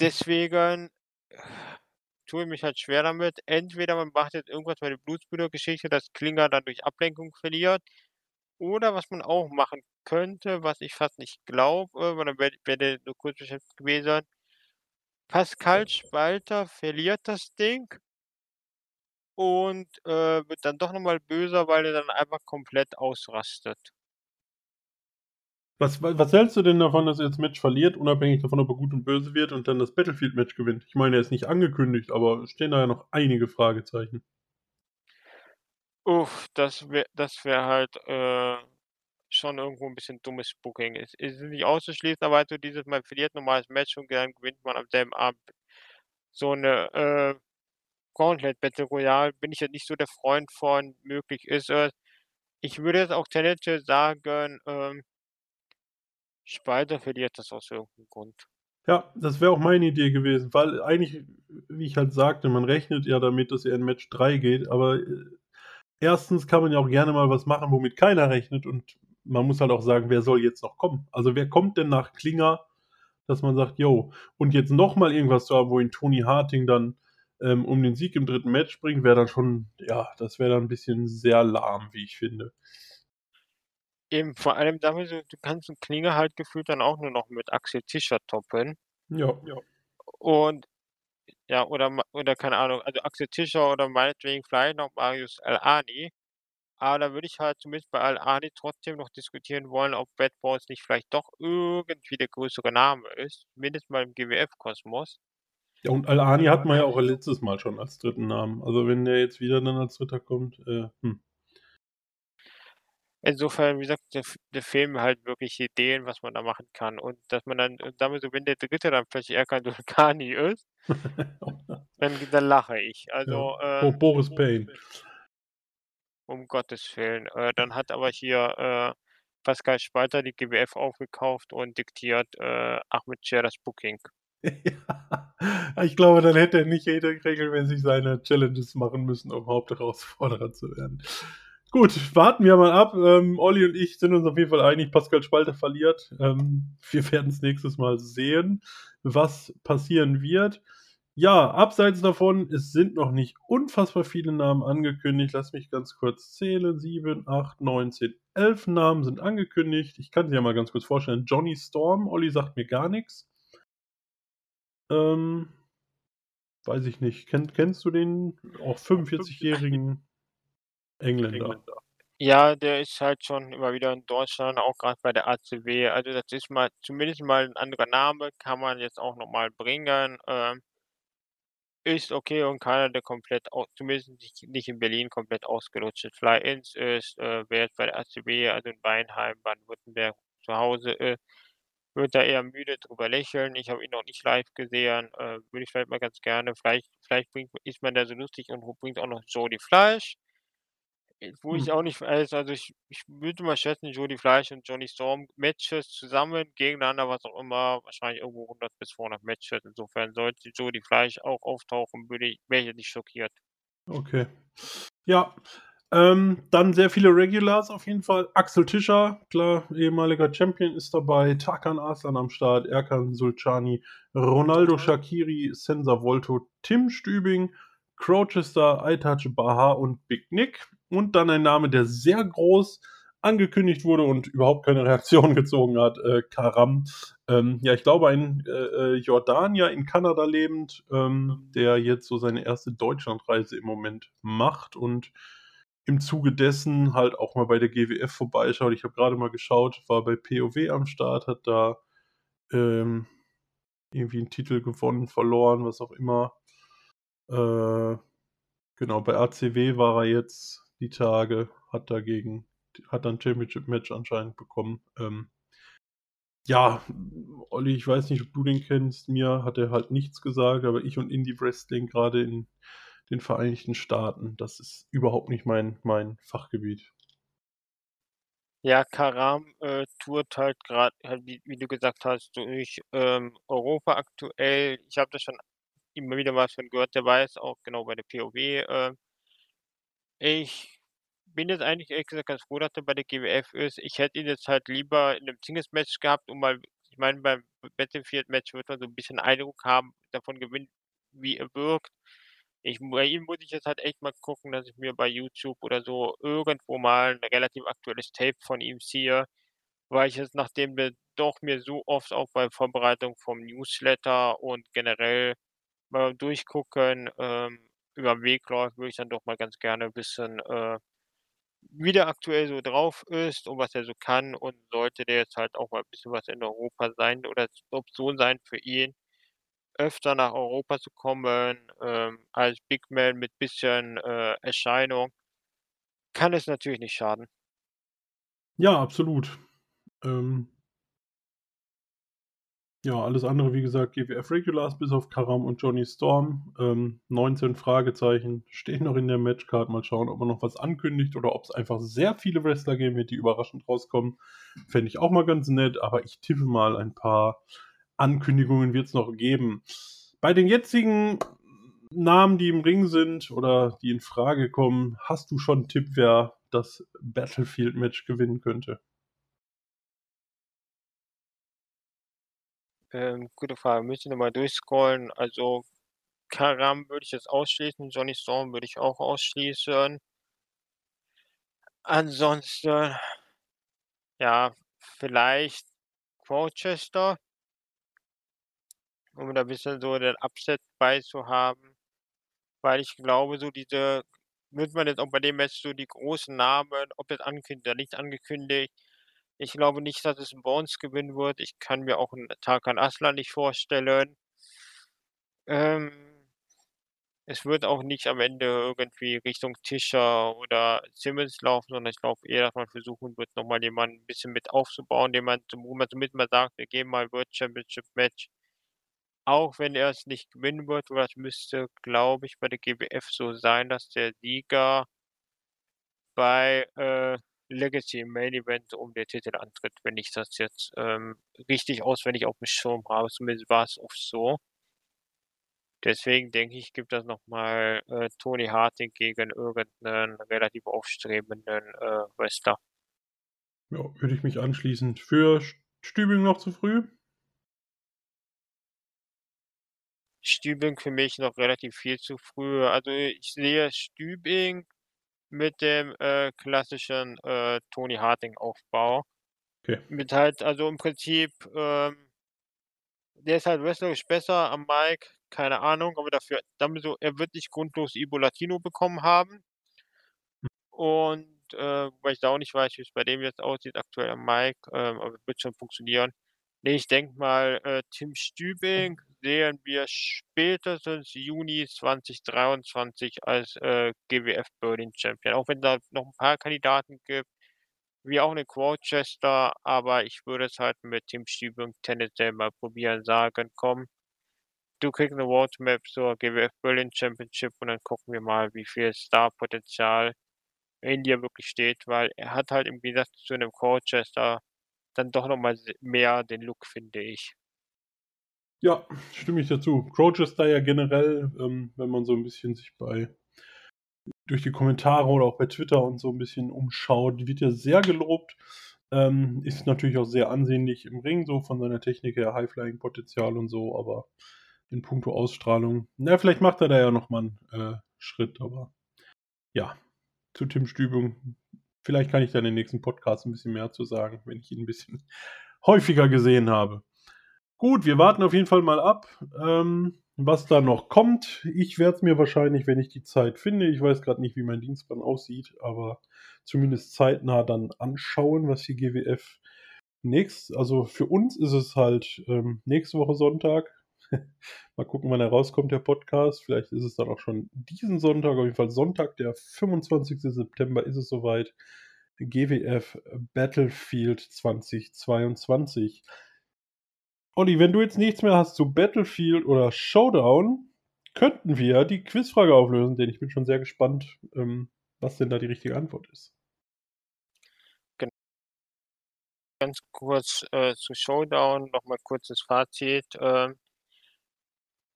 Deswegen tue ich mich halt schwer damit. Entweder man macht jetzt irgendwas bei der Blutsbrüder-Geschichte, dass Klinger dann durch Ablenkung verliert. Oder was man auch machen könnte, was ich fast nicht glaube, weil dann wäre wär der nur kurz beschäftigt gewesen. Pascal Spalter verliert das Ding und äh, wird dann doch nochmal böser, weil er dann einfach komplett ausrastet.
Was, was hältst du denn davon, dass er das Match verliert, unabhängig davon, ob er gut und böse wird und dann das Battlefield-Match gewinnt? Ich meine, er ist nicht angekündigt, aber es stehen da ja noch einige Fragezeichen.
Uff, das wäre das wär halt äh, schon irgendwo ein bisschen dummes Booking. Es es ist nicht auszuschließen, aber halt dieses, man verliert normales Match und dann gewinnt man am selben Abend so eine äh, Gauntlet Battle Royale, bin ich jetzt nicht so der Freund von. Möglich ist es. Ich würde jetzt auch tendenziell sagen, ähm Spalter verliert das aus irgendeinem Grund.
Ja, das wäre auch meine Idee gewesen, weil eigentlich, wie ich halt sagte, man rechnet ja damit, dass er in Match 3 geht, aber äh, erstens kann man ja auch gerne mal was machen, womit keiner rechnet und man muss halt auch sagen, wer soll jetzt noch kommen? Also wer kommt denn nach Klinger, dass man sagt, yo, und jetzt nochmal irgendwas zu haben, wo ihn Tony Harting dann ähm, um den Sieg im dritten Match bringt, wäre dann schon, ja, das wäre dann ein bisschen sehr lahm, wie ich finde.
Eben, vor allem damit, du du kannst 'n Klinger halt gefühlt dann auch nur noch mit Axel Tischer toppen.
Ja, ja.
Und ja, oder oder keine Ahnung, also Axel Tischer oder meinetwegen vielleicht noch Marius Al-Ani. Aber da würde ich halt zumindest bei Al-Ani trotzdem noch diskutieren wollen, ob Bad Boys nicht vielleicht doch irgendwie der größere Name ist, mindestens mal im GWF-Kosmos.
Ja, und Al-Ani hatten wir ja auch letztes Mal schon als dritten Namen. Also wenn der jetzt wieder dann als Dritter kommt, äh, hm.
Insofern, wie gesagt, der der Film halt wirklich Ideen, was man da machen kann und dass man dann äh, damit so wenn der Dritte dann plötzlich Erkan Dulkani ist, dann dann lache ich. Also,
ja. Bo
äh
Boris Payne.
Um Gottes Willen. Äh, dann hat aber hier, äh, Pascal Spalter die GWF aufgekauft und diktiert, äh, Ahmed Cher das Booking.
ja, ich glaube, dann hätte er nicht jeder regelmäßig seine Challenges machen müssen, um Hauptherausforderer zu werden. Gut, warten wir mal ab. Ähm, Olli und ich sind uns auf jeden Fall einig, Pascal Spalter verliert. Ähm, wir werden es nächstes Mal sehen, was passieren wird. Ja, abseits davon, es sind noch nicht unfassbar viele Namen angekündigt. Lass mich ganz kurz zählen. 7, 8, 9, 10, 11 Namen sind angekündigt. Ich kann sie ja mal ganz kurz vorstellen. Johnny Storm, Olli sagt mir gar nichts. Ähm, weiß ich nicht. Kenn, kennst du den auch 45-jährigen Engländer?
Ja, der ist halt schon immer wieder in Deutschland, auch gerade bei der ACW. Also das ist mal zumindest mal ein anderer Name, kann man jetzt auch nochmal bringen. Ähm, ist okay und keiner, der komplett zumindest nicht nicht in Berlin komplett ausgelutscht ist. Fly-ins ist, äh, wer jetzt bei der ACB, also in Weinheim, Baden-Württemberg zu Hause ist, wird da eher müde drüber lächeln. Ich habe ihn noch nicht live gesehen, äh, würde ich vielleicht mal ganz gerne vielleicht vielleicht bringt ist man da so lustig und bringt auch noch Jody Fleisch. Äh, wo ich
Hm.
auch nicht weiß, also ich ich würde mal schätzen, Jody Fleisch und Johnny Storm Matches zusammen, gegeneinander, was auch immer, wahrscheinlich irgendwo 100 bis 200 Matches. Insofern sollte Jody Fleisch auch auftauchen, würde ich wäre ich nicht schockiert.
Okay. Ja, ähm, dann sehr viele Regulars auf jeden Fall. Axel Tischer, klar, ehemaliger Champion ist dabei. Tarkan Aslan am Start, Erkan Sulcani, Ronaldo Shakiri, Sensa Volto, Tim Stübing, Crochester, Aitac Baha und Big Nick. Und dann ein Name, der sehr groß angekündigt wurde und überhaupt keine Reaktion gezogen hat, äh, Karam. Ähm, ja, ich glaube, ein äh, Jordanier in Kanada lebend, ähm, der jetzt so seine erste Deutschlandreise im Moment macht und im Zuge dessen halt auch mal bei der GWF vorbeischaut. Ich habe gerade mal geschaut, war bei POW am Start, hat da ähm, irgendwie einen Titel gewonnen, verloren, was auch immer. Äh, genau, bei ACW war er jetzt die Tage, hat dagegen, hat dann Championship-Match anscheinend bekommen. Ähm, ja, Olli, ich weiß nicht, ob du den kennst. Mir hat er halt nichts gesagt, aber ich und Indie Wrestling gerade in den Vereinigten Staaten, das ist überhaupt nicht mein, mein Fachgebiet.
Ja, Karam äh, tourt halt gerade, halt wie, wie du gesagt hast, durch ähm, Europa aktuell. Ich habe das schon immer wieder mal von gehört, der jetzt auch genau bei der POW. Äh, ich bin jetzt eigentlich ehrlich gesagt ganz froh, dass er bei der GWF ist. Ich hätte ihn jetzt halt lieber in einem Singles-Match gehabt, um mal, ich meine, beim Battlefield-Match wird man so ein bisschen Eindruck haben, davon gewinnt, wie er wirkt. Ich, bei ihm muss ich jetzt halt echt mal gucken, dass ich mir bei YouTube oder so irgendwo mal ein relativ aktuelles Tape von ihm ziehe, weil ich jetzt, nachdem wir doch mir so oft auch bei Vorbereitung vom Newsletter und generell mal durchgucken, ähm, über den Weg läuft, würde ich dann doch mal ganz gerne ein bisschen, äh, wie der aktuell so drauf ist und was er so kann und sollte der jetzt halt auch mal ein bisschen was in Europa sein oder Option sein für ihn, öfter nach Europa zu kommen, ähm, als Big Man mit bisschen, äh, Erscheinung, kann es natürlich nicht schaden.
Ja, absolut. Ähm, ja, alles andere, wie gesagt, GWF Regulars bis auf Karam und Johnny Storm. Ähm, 19 Fragezeichen stehen noch in der Matchcard. Mal schauen, ob man noch was ankündigt oder ob es einfach sehr viele Wrestler geben wird, die überraschend rauskommen. Fände ich auch mal ganz nett, aber ich tippe mal, ein paar Ankündigungen wird es noch geben. Bei den jetzigen Namen, die im Ring sind oder die in Frage kommen, hast du schon einen Tipp, wer das Battlefield-Match gewinnen könnte?
Ähm, gute Frage. Müsste ich noch mal durchscrollen. Also, Karam würde ich jetzt ausschließen, Johnny Storm würde ich auch ausschließen. Ansonsten, ja, vielleicht Colchester, um da ein bisschen so den Upset bei zu haben, weil ich glaube, so diese wird man jetzt auch bei dem Match so die großen Namen, ob jetzt angekündigt oder nicht angekündigt ich glaube nicht, dass es 'n Bones gewinnen wird. Ich kann mir auch 'n Tarkan Aslan nicht vorstellen. Ähm, es wird auch nicht am Ende irgendwie Richtung Tischer oder Simmons laufen, sondern ich glaube eher, dass man versuchen wird, noch mal jemanden 'n bisschen mit aufzubauen, den man wo man zumindest mal sagt: „Wir gehen mal World Championship Match.“ Auch wenn er es nicht gewinnen wird, weil das müsste, glaube ich, bei der GWF so sein, dass der Sieger bei, äh, Legacy im Main Event um den Titel antritt, wenn ich das jetzt ähm, richtig auswendig auf dem Schirm habe. Zumindest war es oft so. Deswegen denke ich, gibt das nochmal äh, Tony Harting gegen irgendeinen relativ aufstrebenden äh, Wrestler.
Ja, würde ich mich anschließen. Für Stübing noch zu früh?
Stübing für mich noch relativ viel zu früh. Also ich sehe Stübing mit dem äh, klassischen äh, Tony Harting-Aufbau.
Okay.
Mit halt, also im Prinzip, ähm, der ist halt wrestlerisch besser am Mike, keine Ahnung, aber dafür, damit so, er wird nicht grundlos Ibo Latino bekommen haben. Und äh, weil ich da auch nicht weiß, wie es bei dem jetzt aussieht, aktuell am Mike, ähm, aber wird schon funktionieren. Nee, ich denke mal, äh, Tim Stübing sehen wir spätestens Juni 2023 als äh, GWF Berlin Champion. Auch wenn da noch ein paar Kandidaten gibt, wie auch eine Quochester, aber ich würde es halt mit Tim Stübing tendenziell mal probieren, sagen, komm, du kriegst eine Roadmap zur GWF Berlin Championship und dann gucken wir mal, wie viel Star-Potenzial in dir wirklich steht, weil er hat halt im Gegensatz zu einem Colchester dann doch nochmal mehr den Look, finde ich.
Ja, stimme ich dazu. Colchester ja generell, ähm, wenn man so ein bisschen sich bei durch die Kommentare oder auch bei Twitter und so ein bisschen umschaut, wird ja sehr gelobt. Ähm, ist natürlich auch sehr ansehnlich im Ring, so von seiner Technik her, High-Flying-Potenzial und so, aber in puncto Ausstrahlung, na, vielleicht macht er da ja nochmal einen äh, Schritt, aber ja, zu Tim Stübung. Vielleicht kann ich dann im nächsten Podcast ein bisschen mehr zu sagen, wenn ich ihn ein bisschen häufiger gesehen habe. Gut, wir warten auf jeden Fall mal ab, ähm, was da noch kommt. Ich werde es mir wahrscheinlich, wenn ich die Zeit finde, ich weiß gerade nicht, wie mein Dienstplan aussieht, aber zumindest zeitnah dann anschauen, was die GWF nächst, also für uns ist es halt ähm, nächste Woche Sonntag, Mal gucken, wann er rauskommt, der Podcast. Vielleicht ist es dann auch schon diesen Sonntag, auf jeden Fall Sonntag, der 25. September ist es soweit. GWF Battlefield 2022. Olli, wenn du jetzt nichts mehr hast zu Battlefield oder Showdown, könnten wir die Quizfrage auflösen, denn ich bin schon sehr gespannt, ähm, was denn da die richtige Antwort ist.
Genau. Ganz kurz äh, zu Showdown, nochmal kurzes Fazit. Ähm,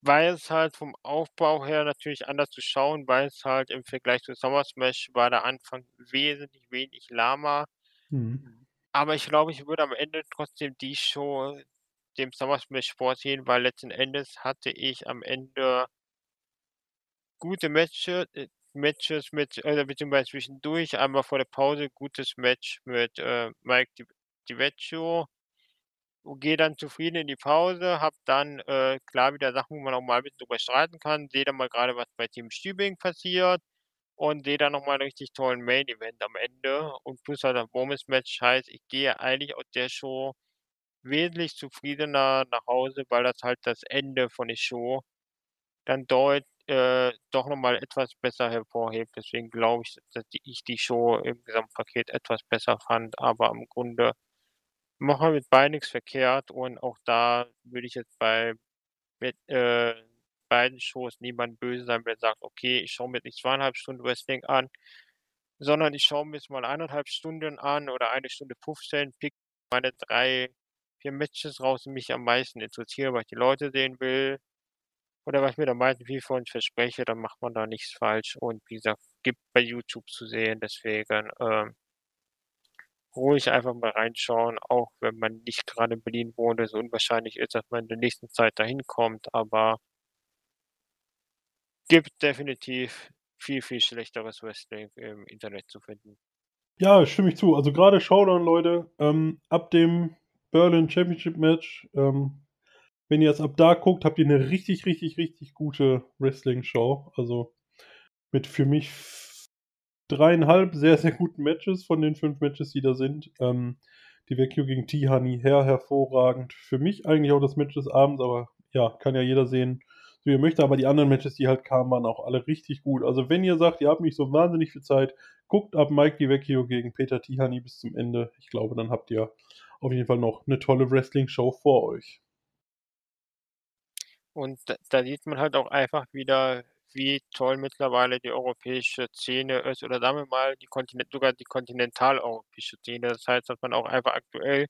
weil es halt vom Aufbau her natürlich anders zu schauen, weil es halt im Vergleich zu Summer Smash war der Anfang wesentlich wenig lahmer.
Mhm.
Aber ich glaube, ich würde am Ende trotzdem die Show dem Summer Smash vorsehen, weil letzten Endes hatte ich am Ende gute Matches, äh, Matches mit, äh, beziehungsweise zwischendurch, einmal vor der Pause gutes Match mit äh, Mike Di, DiVecchio. Gehe dann zufrieden in die Pause, habe dann äh, klar wieder Sachen, wo man auch mal ein bisschen drüber streiten kann, sehe dann mal gerade, was bei Team Stübing passiert und sehe dann nochmal einen richtig tollen Main-Event am Ende. Und plus halt ein Bonus-Match heißt, ich gehe eigentlich aus der Show wesentlich zufriedener nach Hause, weil das halt das Ende von der Show dann dort äh, doch nochmal etwas besser hervorhebt. Deswegen glaube ich, dass ich die Show im Gesamtpaket etwas besser fand, aber im Grunde machen wir mit beiden nichts verkehrt und auch da würde ich jetzt bei mit, äh, beiden Shows niemand böse sein, wenn er sagt, okay, ich schaue mir nicht zweieinhalb Stunden Wrestling an, sondern ich schaue mir jetzt mal eineinhalb Stunden an oder eine Stunde 15, pick meine drei, vier Matches raus, die mich am meisten interessieren, was ich die Leute sehen will. Oder was ich mir am meisten viel von verspreche, dann macht man da nichts falsch. Und wie gesagt, gibt bei YouTube zu sehen, deswegen ähm, ruhig einfach mal reinschauen, auch wenn man nicht gerade in Berlin wohnt, es unwahrscheinlich ist, dass man in der nächsten Zeit dahin kommt, aber gibt definitiv viel, viel schlechteres Wrestling im Internet zu finden.
Ja, stimme ich zu. Also gerade Showdown, Leute, ähm, ab dem Berlin Championship Match, ähm, wenn ihr es ab da guckt, habt ihr eine richtig, richtig, richtig gute Wrestling-Show. Also mit für mich dreieinhalb sehr, sehr guten Matches von den fünf Matches, die da sind. Ähm, die Vecchio gegen T-Honey, her, hervorragend. Für mich eigentlich auch das Match des Abends, aber ja, kann ja jeder sehen, wie er möchte. Aber die anderen Matches, die halt kamen, waren auch alle richtig gut. Also wenn ihr sagt, ihr habt nicht so wahnsinnig viel Zeit, guckt ab Mike Di Vecchio gegen Peter T-Honey bis zum Ende. Ich glaube, dann habt ihr auf jeden Fall noch eine tolle Wrestling-Show vor euch.
Und da, sieht man halt auch einfach wieder, wie toll mittlerweile die europäische Szene ist oder sagen wir mal die Kontinent sogar die kontinentaleuropäische Szene. Das heißt, dass man auch einfach aktuell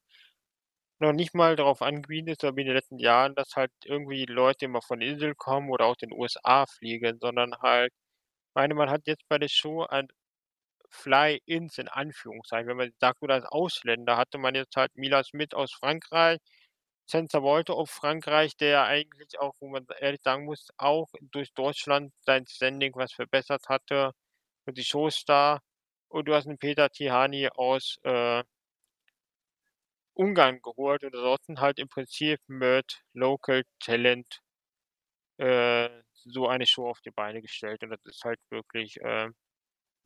noch nicht mal darauf angewiesen ist, wie in den letzten Jahren, dass halt irgendwie Leute immer von Insel kommen oder aus den USA fliegen, sondern halt meine, man hat jetzt bei der Show ein Fly-ins in Anführungszeichen. Wenn man sagt, oder als Ausländer hatte man jetzt halt Mila Smith aus Frankreich, Sensor Wolter aus Frankreich, der eigentlich auch, wo man ehrlich sagen muss, auch durch Deutschland sein Standing was verbessert hatte und die Showstar. Und du hast 'n Peter Tihany aus, äh Ungarn geholt und ansonsten halt im Prinzip mit Local Talent äh, so eine Show auf die Beine gestellt und das ist halt wirklich, äh,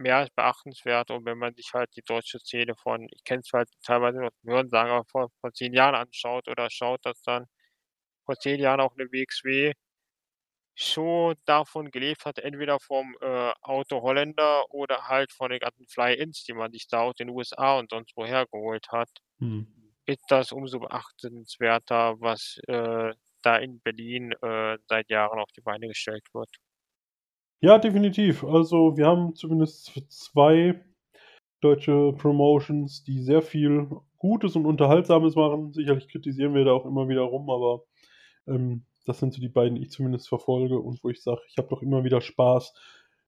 mehr als beachtenswert. Und wenn man sich halt die deutsche Szene von ich kenne es halt teilweise nur aus dem Hörensagen, aber vor vor 10 Jahren anschaut oder schaut, dass dann vor 10 Jahren auch 'ne WXW Show davon gelebt hat, entweder vom, äh, Auto Holländer oder halt von den ganzen Fly-ins, die man sich da aus den USA und sonst woher geholt hat,
Mhm.
ist das umso beachtenswerter, was, äh, da in Berlin, äh, seit Jahren auf die Beine gestellt wird.
Ja, definitiv. Also, wir haben zumindest z 2 deutsche Promotions, die sehr viel Gutes und Unterhaltsames machen. Sicherlich kritisieren wir da auch immer wieder rum, aber, ähm, das sind so die beiden, die ich zumindest verfolge und wo ich sage, ich habe doch immer wieder Spaß,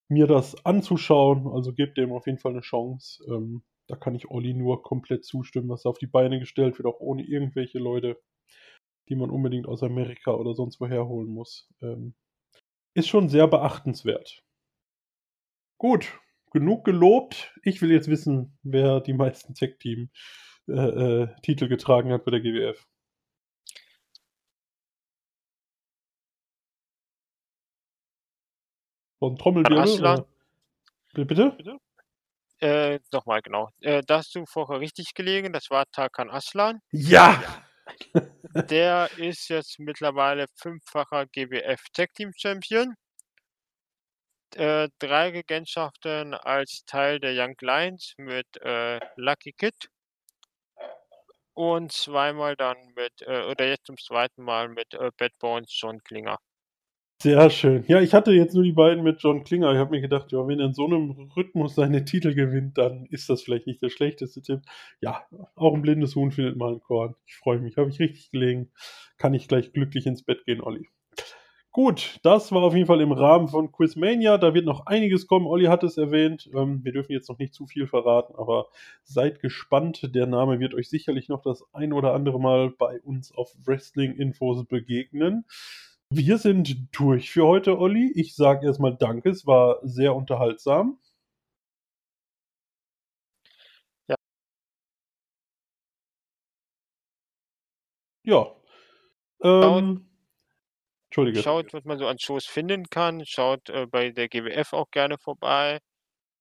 mir das anzuschauen. Also, gebt dem auf jeden Fall 'ne Chance. Ähm, da kann ich Olli nur komplett zustimmen, was auf die Beine gestellt wird, auch ohne irgendwelche Leute, die man unbedingt aus Amerika oder sonst woher holen muss. Ähm, ist schon sehr beachtenswert. Gut, genug gelobt. Ich will jetzt wissen, wer die meisten Tag-Team äh, äh, getragen hat bei der GWF. So 'n Trommelwirbel? Wie bitte?
Äh, noch mal genau. Äh, da hast du vorher richtig gelegen, das war Tarkan Aslan.
Ja!
Der ist jetzt mittlerweile fünffacher GWF Tag Team Champion. Äh, 3 Regentschaften als Teil der Young Lions mit, äh, Lucky Kid. Und zweimal dann mit äh, oder jetzt zum 2. Mal mit, äh, Bad Bones John Klinger.
Sehr schön. Ja, ich hatte jetzt nur die beiden mit John Klinger. Ich habe mir gedacht, ja, wenn er in so 'nem Rhythmus seine Titel gewinnt, dann ist das vielleicht nicht der schlechteste Tipp. Ja, auch 'n blindes Huhn findet mal 'n Korn. Ich freue mich. Habe ich richtig gelegen. Kann ich gleich glücklich ins Bett gehen, Olli. Gut, das war auf jeden Fall im Rahmen von Quizmania. Da wird noch einiges kommen. Olli hat es erwähnt. Ähm, wir dürfen jetzt noch nicht zu viel verraten, aber seid gespannt. Der Name wird euch sicherlich noch das ein oder andere Mal bei uns auf Wrestling-Infos begegnen. Wir sind durch für heute, Olli. Ich sage erst mal Danke. Es war sehr unterhaltsam.
Ja.
Ja.
Schaut
Ähm Entschuldige.
schaut, was man so an Shows finden kann. Schaut, äh, bei der GWF auch gerne vorbei.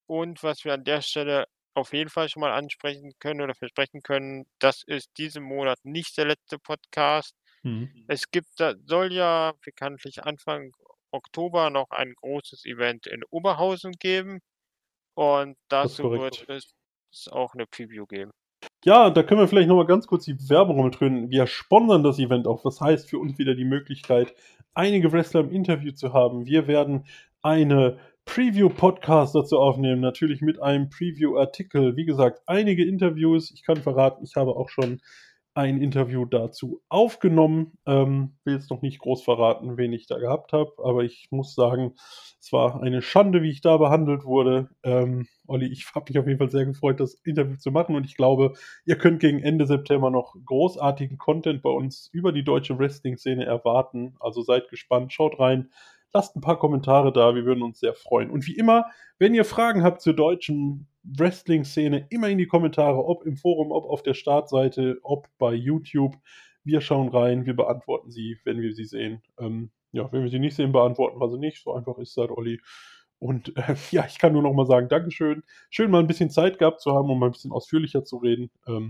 Und was wir an der Stelle auf jeden Fall schon mal ansprechen können oder versprechen können, das ist diesen Monat nicht der letzte Podcast.
Mhm.
Es gibt da soll ja bekanntlich Anfang Oktober noch ein großes Event in Oberhausen geben und dazu wird es auch 'ne Preview geben.
Ja, da können wir vielleicht noch mal ganz kurz die Werbung rumdrehen. Wir sponsern das Event auch. Das heißt für uns wieder die Möglichkeit, einige Wrestler im Interview zu haben. Wir werden eine Preview-Podcast dazu aufnehmen, natürlich mit einem Preview-Artikel. Wie gesagt, einige Interviews. Ich kann verraten, ich habe auch schon ein Interview dazu aufgenommen. Ähm, will jetzt noch nicht groß verraten, wen ich da gehabt habe, aber ich muss sagen, es war eine Schande, wie ich da behandelt wurde. Ähm, Olli, ich habe mich auf jeden Fall sehr gefreut, das Interview zu machen und ich glaube, ihr könnt gegen Ende September noch großartigen Content bei uns über die deutsche Wrestling-Szene erwarten. Also seid gespannt, schaut rein, lasst 'n paar Kommentare da, wir würden uns sehr freuen. Und wie immer, wenn ihr Fragen habt zur deutschen Wrestling-Szene, immer in die Kommentare, ob im Forum, ob auf der Startseite, ob bei YouTube. Wir schauen rein, wir beantworten sie, wenn wir sie sehen. Ähm, ja, wenn wir sie nicht sehen, beantworten wir sie nicht. So einfach ist das, Olli. Und, äh, ja, ich kann nur noch mal sagen, Dankeschön. Schön, mal 'n bisschen Zeit gehabt zu haben, um mal 'n bisschen ausführlicher zu reden. Ähm,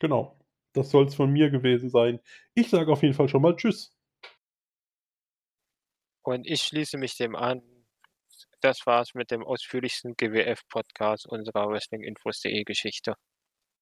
genau, das soll's von mir gewesen sein. Ich sage auf jeden Fall schon mal Tschüss.
Und ich schließe mich dem an. Das war's mit dem ausführlichsten GWF-Podcast unserer Wrestlinginfos.de Geschichte.